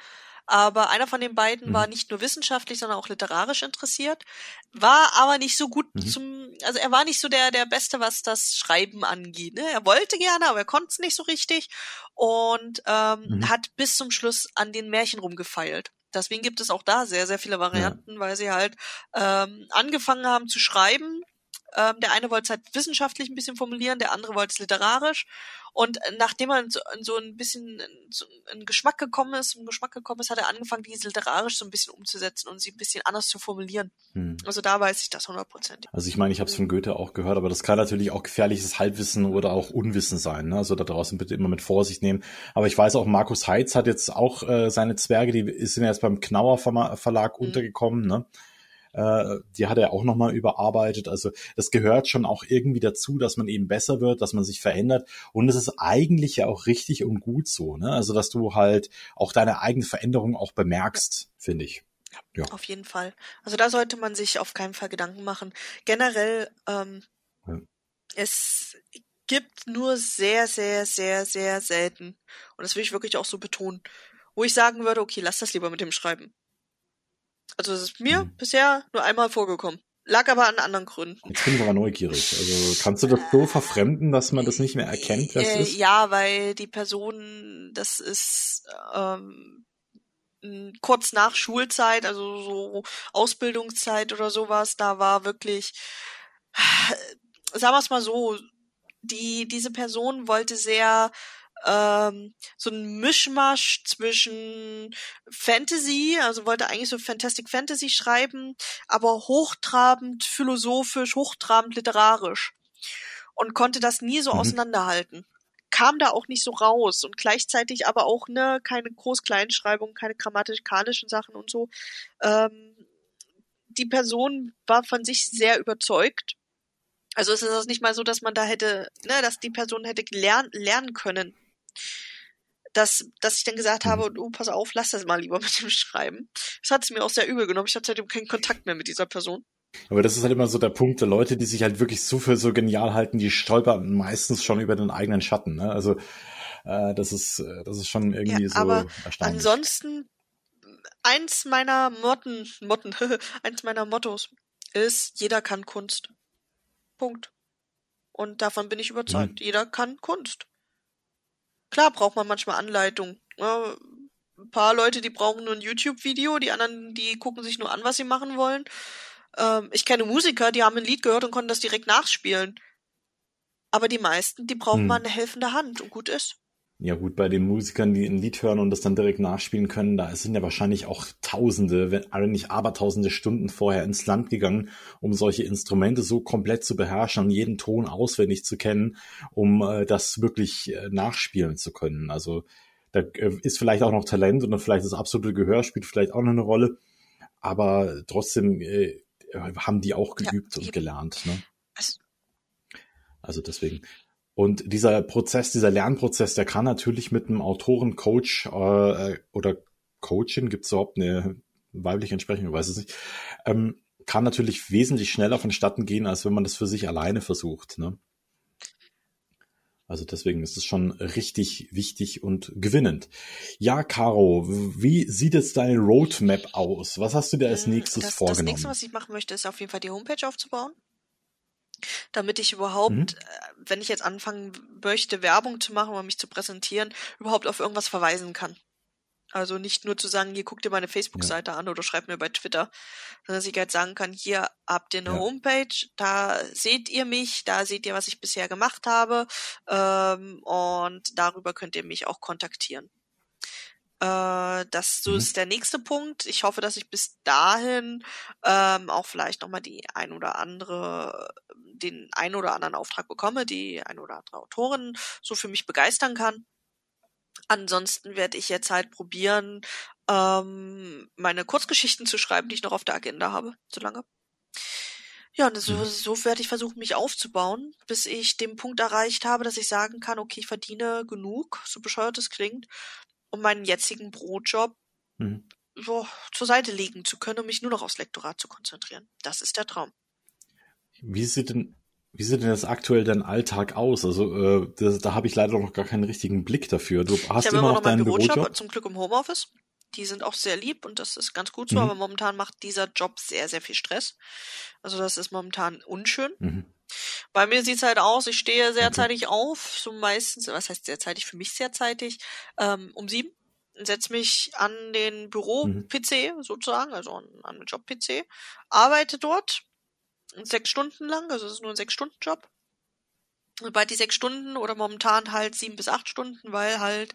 Aber einer von den beiden mhm. war nicht nur wissenschaftlich, sondern auch literarisch interessiert, war aber nicht so gut mhm. zum, also er war nicht so der, der Beste, was das Schreiben angeht. Ne? Er wollte gerne, aber er konnte es nicht so richtig und ähm, mhm. hat bis zum Schluss an den Märchen rumgefeilt. Deswegen gibt es auch da sehr, sehr viele Varianten, ja. weil sie halt ähm, angefangen haben zu schreiben ähm, der eine wollte es halt wissenschaftlich ein bisschen formulieren, der andere wollte es literarisch. Und nachdem er so, so ein bisschen so ein Geschmack gekommen ist, ein Geschmack gekommen ist, hat er angefangen, diese literarisch so ein bisschen umzusetzen und sie ein bisschen anders zu formulieren. Hm. Also da weiß ich das hundertprozentig. Also ich meine, ich habe es von Goethe auch gehört, aber das kann natürlich auch gefährliches Halbwissen oder auch Unwissen sein. Ne? Also da draußen bitte immer mit Vorsicht nehmen. Aber ich weiß auch, Markus Heitz hat jetzt auch äh, seine Zwerge, die sind jetzt beim Knauer Verlag mhm. untergekommen. Ne? Äh, die hat er auch nochmal überarbeitet. Also das gehört schon auch irgendwie dazu, dass man eben besser wird, dass man sich verändert. Und es ist eigentlich ja auch richtig und gut so, ne? Also dass du halt auch deine eigene Veränderung auch bemerkst, finde ich. Ja. Auf jeden Fall. Also da sollte man sich auf keinen Fall Gedanken machen. Generell, ähm, ja. es gibt nur sehr, sehr, sehr, sehr selten, und das will ich wirklich auch so betonen, wo ich sagen würde, okay, lass das lieber mit dem Schreiben. Also es ist mir mhm. bisher nur einmal vorgekommen. Lag aber an anderen Gründen. Jetzt bin ich aber neugierig. Also kannst du das so verfremden, dass man das nicht mehr erkennt, wer äh, ist? Ja, weil die Person, das ist ähm, kurz nach Schulzeit, also so Ausbildungszeit oder sowas, da war wirklich, sagen wir es mal so, die, diese Person wollte sehr ähm, so ein Mischmasch zwischen Fantasy, also wollte eigentlich so Fantastic Fantasy schreiben, aber hochtrabend philosophisch, hochtrabend literarisch und konnte das nie so mhm. auseinanderhalten. Kam da auch nicht so raus und gleichzeitig aber auch ne keine Groß-Kleinschreibung, keine grammatikalischen Sachen und so. Ähm, die Person war von sich sehr überzeugt. Also es ist nicht mal so, dass man da hätte, ne, dass die Person hätte lernen, lernen können dass, dass ich dann gesagt mhm. habe, oh, pass auf, lass das mal lieber mit dem Schreiben. Das hat es mir auch sehr übel genommen. Ich hatte seitdem keinen Kontakt mehr mit dieser Person. Aber das ist halt immer so der Punkt, der Leute, die sich halt wirklich so für so genial halten, die stolpern meistens schon über den eigenen Schatten. Ne? Also äh, das ist, äh, das ist schon irgendwie ja, so aber erstaunlich. Ansonsten eins meiner Motten, Motten, eins meiner Mottos ist, jeder kann Kunst. Punkt. Und davon bin ich überzeugt. Mhm. Jeder kann Kunst. Klar braucht man manchmal Anleitung. Ne? Ein paar Leute, die brauchen nur ein YouTube-Video, die anderen, die gucken sich nur an, was sie machen wollen. Ähm, ich kenne Musiker, die haben ein Lied gehört und konnten das direkt nachspielen. Aber die meisten, die brauchen hm. mal eine helfende Hand und gut ist. Ja gut, bei den Musikern, die ein Lied hören und das dann direkt nachspielen können, da sind ja wahrscheinlich auch Tausende, wenn nicht Abertausende Stunden vorher ins Land gegangen, um solche Instrumente so komplett zu beherrschen und jeden Ton auswendig zu kennen, um äh, das wirklich äh, nachspielen zu können. Also da äh, ist vielleicht auch noch Talent und dann vielleicht das absolute Gehör spielt vielleicht auch noch eine Rolle, aber trotzdem äh, haben die auch geübt ja, und gelernt. Ne? Also deswegen. Und dieser Prozess, dieser Lernprozess, der kann natürlich mit einem Autoren, Coach äh, oder Coachin, gibt es überhaupt eine weibliche Entsprechung, ich weiß es nicht, ähm, kann natürlich wesentlich schneller vonstatten gehen, als wenn man das für sich alleine versucht. Ne? Also deswegen ist es schon richtig wichtig und gewinnend. Ja, Caro, wie sieht jetzt deine Roadmap aus? Was hast du dir als hm, nächstes das, vorgenommen? Das nächste, was ich machen möchte, ist auf jeden Fall die Homepage aufzubauen damit ich überhaupt, mhm. Wenn ich jetzt anfangen möchte, Werbung zu machen oder mich zu präsentieren, überhaupt auf irgendwas verweisen kann. Also nicht nur zu sagen, hier guck dir meine Facebook-Seite ja. an oder schreib mir bei Twitter, sondern dass ich halt sagen kann, hier habt ihr eine ja. Homepage, da seht ihr mich, da seht ihr, was ich bisher gemacht habe ähm, und darüber könnt ihr mich auch kontaktieren. Äh, das so mhm. ist der nächste Punkt. Ich hoffe, dass ich bis dahin ähm, auch vielleicht nochmal die ein oder andere, den ein oder anderen Auftrag bekomme, die ein oder andere Autorin so für mich begeistern kann. Ansonsten werde ich jetzt halt probieren, ähm, meine Kurzgeschichten zu schreiben, die ich noch auf der Agenda habe, solange. Ja, und so, mhm. so werde ich versuchen, mich aufzubauen, bis ich den Punkt erreicht habe, dass ich sagen kann, okay, ich verdiene genug, so bescheuert es klingt, um meinen jetzigen Brotjob mhm. so zur Seite legen zu können, um mich nur noch aufs Lektorat zu konzentrieren. Das ist der Traum. Wie sieht denn wie sieht denn das aktuell dein Alltag aus? Also äh, das, da habe ich leider noch gar keinen richtigen Blick dafür. Du hast immer, immer noch, noch deinen Bürojob, Bürojob, zum Glück im Homeoffice. Die sind auch sehr lieb und das ist ganz gut so, mhm. aber momentan macht dieser Job sehr, sehr viel Stress. Also das ist momentan unschön. Mhm. Bei mir sieht's halt aus, ich stehe sehr okay. zeitig auf, so meistens, was heißt sehr zeitig, für mich sehr zeitig, ähm, um sieben, setze mich an den Büro-PC mhm. sozusagen, also an, an den Job-PC, arbeite dort sechs Stunden lang, also es ist nur ein Sechs-Stunden-Job. Und bei die sechs Stunden oder momentan halt sieben bis acht Stunden, weil halt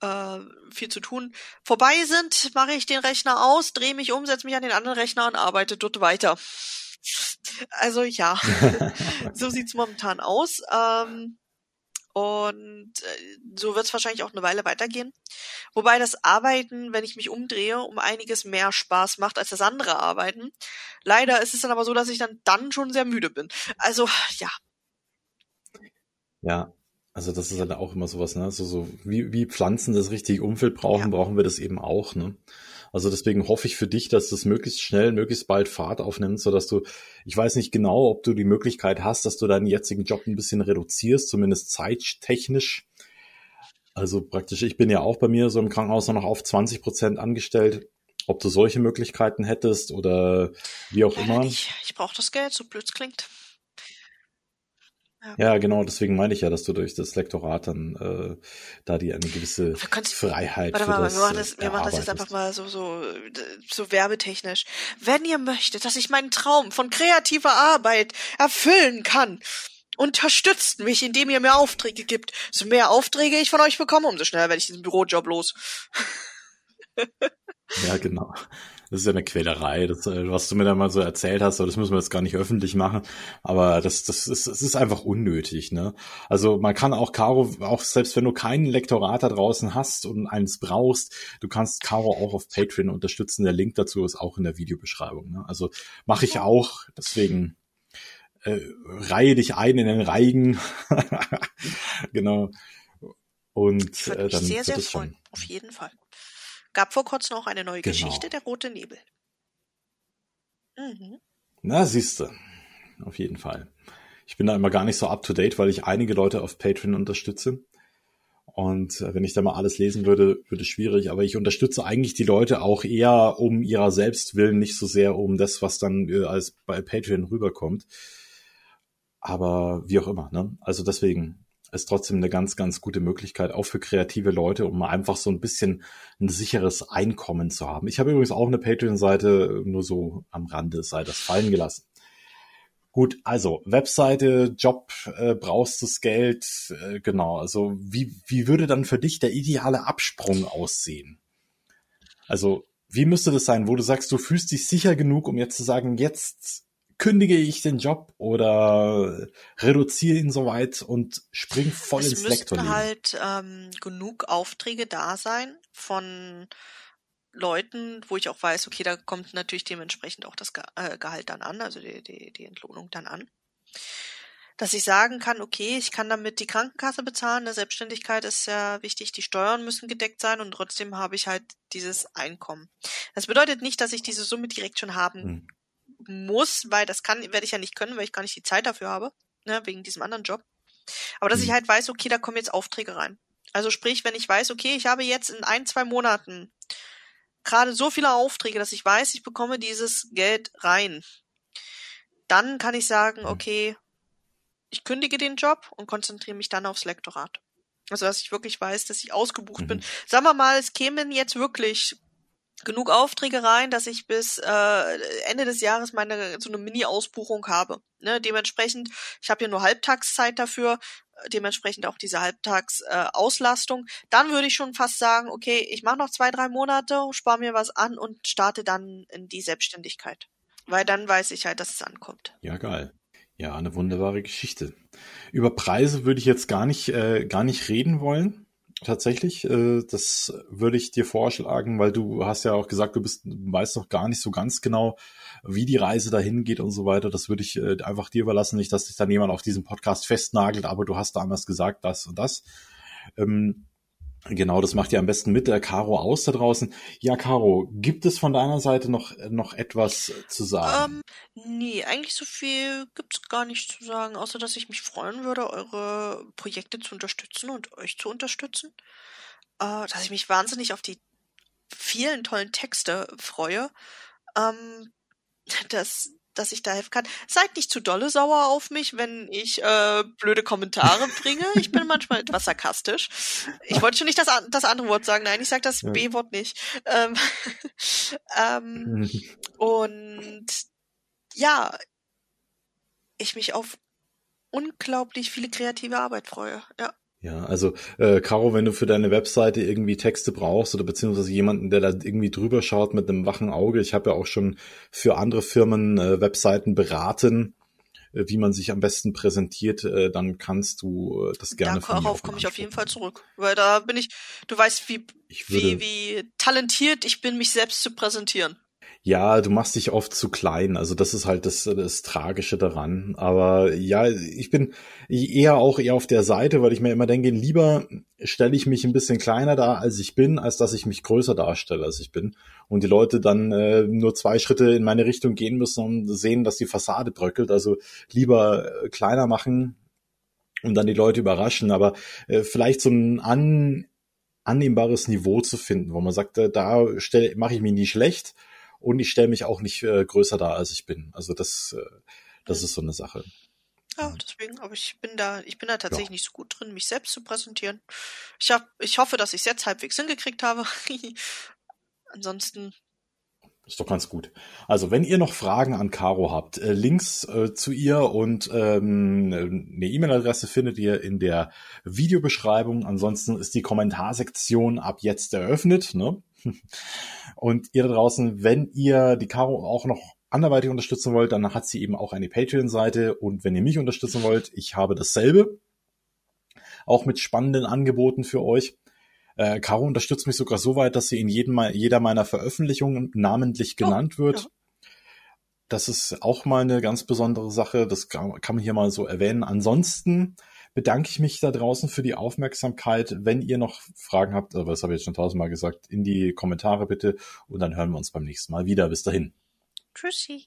äh, viel zu tun vorbei sind, mache ich den Rechner aus, drehe mich um, setze mich an den anderen Rechner und arbeite dort weiter. Also ja, so sieht's momentan aus. Ähm, und äh, so wird es wahrscheinlich auch eine Weile weitergehen. Wobei das Arbeiten, wenn ich mich umdrehe, um einiges mehr Spaß macht als das andere Arbeiten. Leider ist es dann aber so, dass ich dann dann schon sehr müde bin. Also ja. Ja, also das ist halt auch immer sowas, ne? So, so wie, wie Pflanzen das richtige Umfeld brauchen, ja. brauchen wir das eben auch, ne? Also deswegen hoffe ich für dich, dass das möglichst schnell, möglichst bald Fahrt aufnimmt, so dass du, ich weiß nicht genau, ob du die Möglichkeit hast, dass du deinen jetzigen Job ein bisschen reduzierst, zumindest zeittechnisch. Also praktisch, ich bin ja auch bei mir so im Krankenhaus noch auf 20 Prozent angestellt. Ob du solche Möglichkeiten hättest oder wie auch Leider immer. Nicht. Ich brauche das Geld, so blöd klingt. Ja. ja, genau, deswegen meine ich ja, dass du durch das Lektorat dann äh, da die eine gewisse Freiheit warte mal, das, wir machen das, wir machen das jetzt einfach mal so, so, so werbetechnisch. Wenn ihr möchtet, dass ich meinen Traum von kreativer Arbeit erfüllen kann, unterstützt mich, indem ihr mir Aufträge gibt. So mehr Aufträge ich von euch bekomme, umso schneller werde ich diesen Bürojob los. ja, genau. Das ist ja eine Quälerei, das, äh, was du mir da mal so erzählt hast, aber das müssen wir jetzt gar nicht öffentlich machen. Aber das, das ist, das ist einfach unnötig, ne? Also man kann auch Caro, auch selbst wenn du keinen Lektorat da draußen hast und eins brauchst, du kannst Caro auch auf Patreon unterstützen. Der Link dazu ist auch in der Videobeschreibung. Ne? Also mache ich auch, deswegen äh, reihe dich ein in den Reigen. genau. Und äh, dann sehr, sehr freuen. Auf jeden Fall. Gab vor kurzem auch eine neue genau. Geschichte, der rote Nebel. Mhm. Na, siehste. Auf jeden Fall. Ich bin da immer gar nicht so up to date, weil ich einige Leute auf Patreon unterstütze. Und äh, wenn ich da mal alles lesen würde, würde es schwierig. Aber ich unterstütze eigentlich die Leute auch eher um ihrer selbst willen, nicht so sehr um das, was dann äh, als bei Patreon rüberkommt. Aber wie auch immer, ne? Also deswegen ist trotzdem eine ganz, ganz gute Möglichkeit, auch für kreative Leute, um einfach so ein bisschen ein sicheres Einkommen zu haben. Ich habe übrigens auch eine Patreon-Seite, nur so am Rande sei das fallen gelassen. Gut, also Webseite, Job, äh, brauchst du das Geld, äh, genau. Also wie, wie würde dann für dich der ideale Absprung aussehen? Also wie müsste das sein, wo du sagst, du fühlst dich sicher genug, um jetzt zu sagen, jetzt kündige ich den Job oder reduziere ihn soweit und spring voll es ins Lektor. Es müssten halt ähm, genug Aufträge da sein von Leuten, wo ich auch weiß, okay, da kommt natürlich dementsprechend auch das äh, Gehalt dann an, also die, die, die Entlohnung dann an. Dass ich sagen kann, okay, ich kann damit die Krankenkasse bezahlen, eine Selbstständigkeit ist ja wichtig, die Steuern müssen gedeckt sein und trotzdem habe ich halt dieses Einkommen. Das bedeutet nicht, dass ich diese Summe direkt schon haben hm muss, weil das kann, werde ich ja nicht können, weil ich gar nicht die Zeit dafür habe, ne, wegen diesem anderen Job. Aber dass ich mhm. halt weiß, okay, da kommen jetzt Aufträge rein. Also sprich, wenn ich weiß, okay, ich habe jetzt in ein, zwei Monaten gerade so viele Aufträge, dass ich weiß, ich bekomme dieses Geld rein, dann kann ich sagen, mhm. okay, ich kündige den Job und konzentriere mich dann aufs Lektorat. Also dass ich wirklich weiß, dass ich ausgebucht mhm. bin. Sagen wir mal, es kämen jetzt wirklich genug Aufträge rein, dass ich bis äh, Ende des Jahres meine so eine Mini-Ausbuchung habe. Ne? Dementsprechend, ich habe ja nur Halbtagszeit dafür, dementsprechend auch diese Halbtagsauslastung. Äh, dann würde ich schon fast sagen, okay, ich mache noch zwei, drei Monate, spare mir was an und starte dann in die Selbstständigkeit. Weil dann weiß ich halt, dass es ankommt. Ja, geil. Ja, eine wunderbare Geschichte. Über Preise würde ich jetzt gar nicht, äh, gar nicht reden wollen tatsächlich. Äh, das würde ich dir vorschlagen, weil du hast ja auch gesagt, du bist, weißt doch gar nicht so ganz genau, wie die Reise dahin geht und so weiter. Das würde ich äh, einfach dir überlassen, nicht, dass sich dann jemand auf diesem Podcast festnagelt, aber du hast damals gesagt, das und das. Ähm, Genau, das macht ihr am besten mit der Caro aus da draußen. Ja, Caro, gibt es von deiner Seite noch, noch etwas zu sagen? Ähm, nee, eigentlich so viel gibt's gar nicht zu sagen, außer dass ich mich freuen würde, eure Projekte zu unterstützen und euch zu unterstützen. Äh, dass ich mich wahnsinnig auf die vielen tollen Texte freue. Ähm, dass dass ich da helfen kann. Seid nicht zu dolle sauer auf mich, wenn ich äh, blöde Kommentare bringe. Ich bin manchmal etwas sarkastisch. Ich wollte schon nicht das, das andere Wort sagen. Nein, ich sage das ja. B-Wort nicht. Ähm, ähm, und ja, ich mich auf unglaublich viele kreative Arbeit freue. Ja. Ja, also äh, Caro, wenn du für deine Webseite irgendwie Texte brauchst oder beziehungsweise jemanden, der da irgendwie drüber schaut mit einem wachen Auge, ich habe ja auch schon für andere Firmen äh, Webseiten beraten, äh, wie man sich am besten präsentiert, äh, dann kannst du äh, das gerne. Darauf komme ich auf jeden Fall zurück, weil da bin ich, du weißt, wie, wie, wie talentiert ich bin, mich selbst zu präsentieren. Ja, du machst dich oft zu klein. Also das ist halt das, das Tragische daran. Aber ja, ich bin eher auch eher auf der Seite, weil ich mir immer denke, lieber stelle ich mich ein bisschen kleiner dar, als ich bin, als dass ich mich größer darstelle, als ich bin. Und die Leute dann äh, nur zwei Schritte in meine Richtung gehen müssen und sehen, dass die Fassade bröckelt. Also lieber äh, kleiner machen und dann die Leute überraschen. Aber äh, vielleicht so ein an annehmbares Niveau zu finden, wo man sagt, äh, da mache ich mich nie schlecht und ich stelle mich auch nicht äh, größer dar, als ich bin. Also das, äh, das ist so eine Sache. Ja, deswegen, aber ich bin da, ich bin da tatsächlich ja. nicht so gut drin, mich selbst zu präsentieren. Ich hab, ich hoffe, dass ich es jetzt halbwegs hingekriegt habe. Ansonsten ist doch ganz gut. Also, wenn ihr noch Fragen an Caro habt, äh, Links äh, zu ihr und ähm, eine E-Mail-Adresse findet ihr in der Videobeschreibung. Ansonsten ist die Kommentarsektion ab jetzt eröffnet. Ne? Und ihr da draußen, wenn ihr die Caro auch noch anderweitig unterstützen wollt, dann hat sie eben auch eine Patreon-Seite. Und wenn ihr mich unterstützen wollt, ich habe dasselbe. Auch mit spannenden Angeboten für euch. Äh, Caro unterstützt mich sogar so weit, dass sie in jedem, jeder meiner Veröffentlichungen namentlich oh, genannt oh, wird. Ja. Das ist auch mal eine ganz besondere Sache. Das kann, kann man hier mal so erwähnen. Ansonsten bedanke ich mich da draußen für die Aufmerksamkeit. Wenn ihr noch Fragen habt, aber das habe ich jetzt schon tausendmal gesagt, in die Kommentare bitte und dann hören wir uns beim nächsten Mal wieder. Bis dahin. Tschüssi.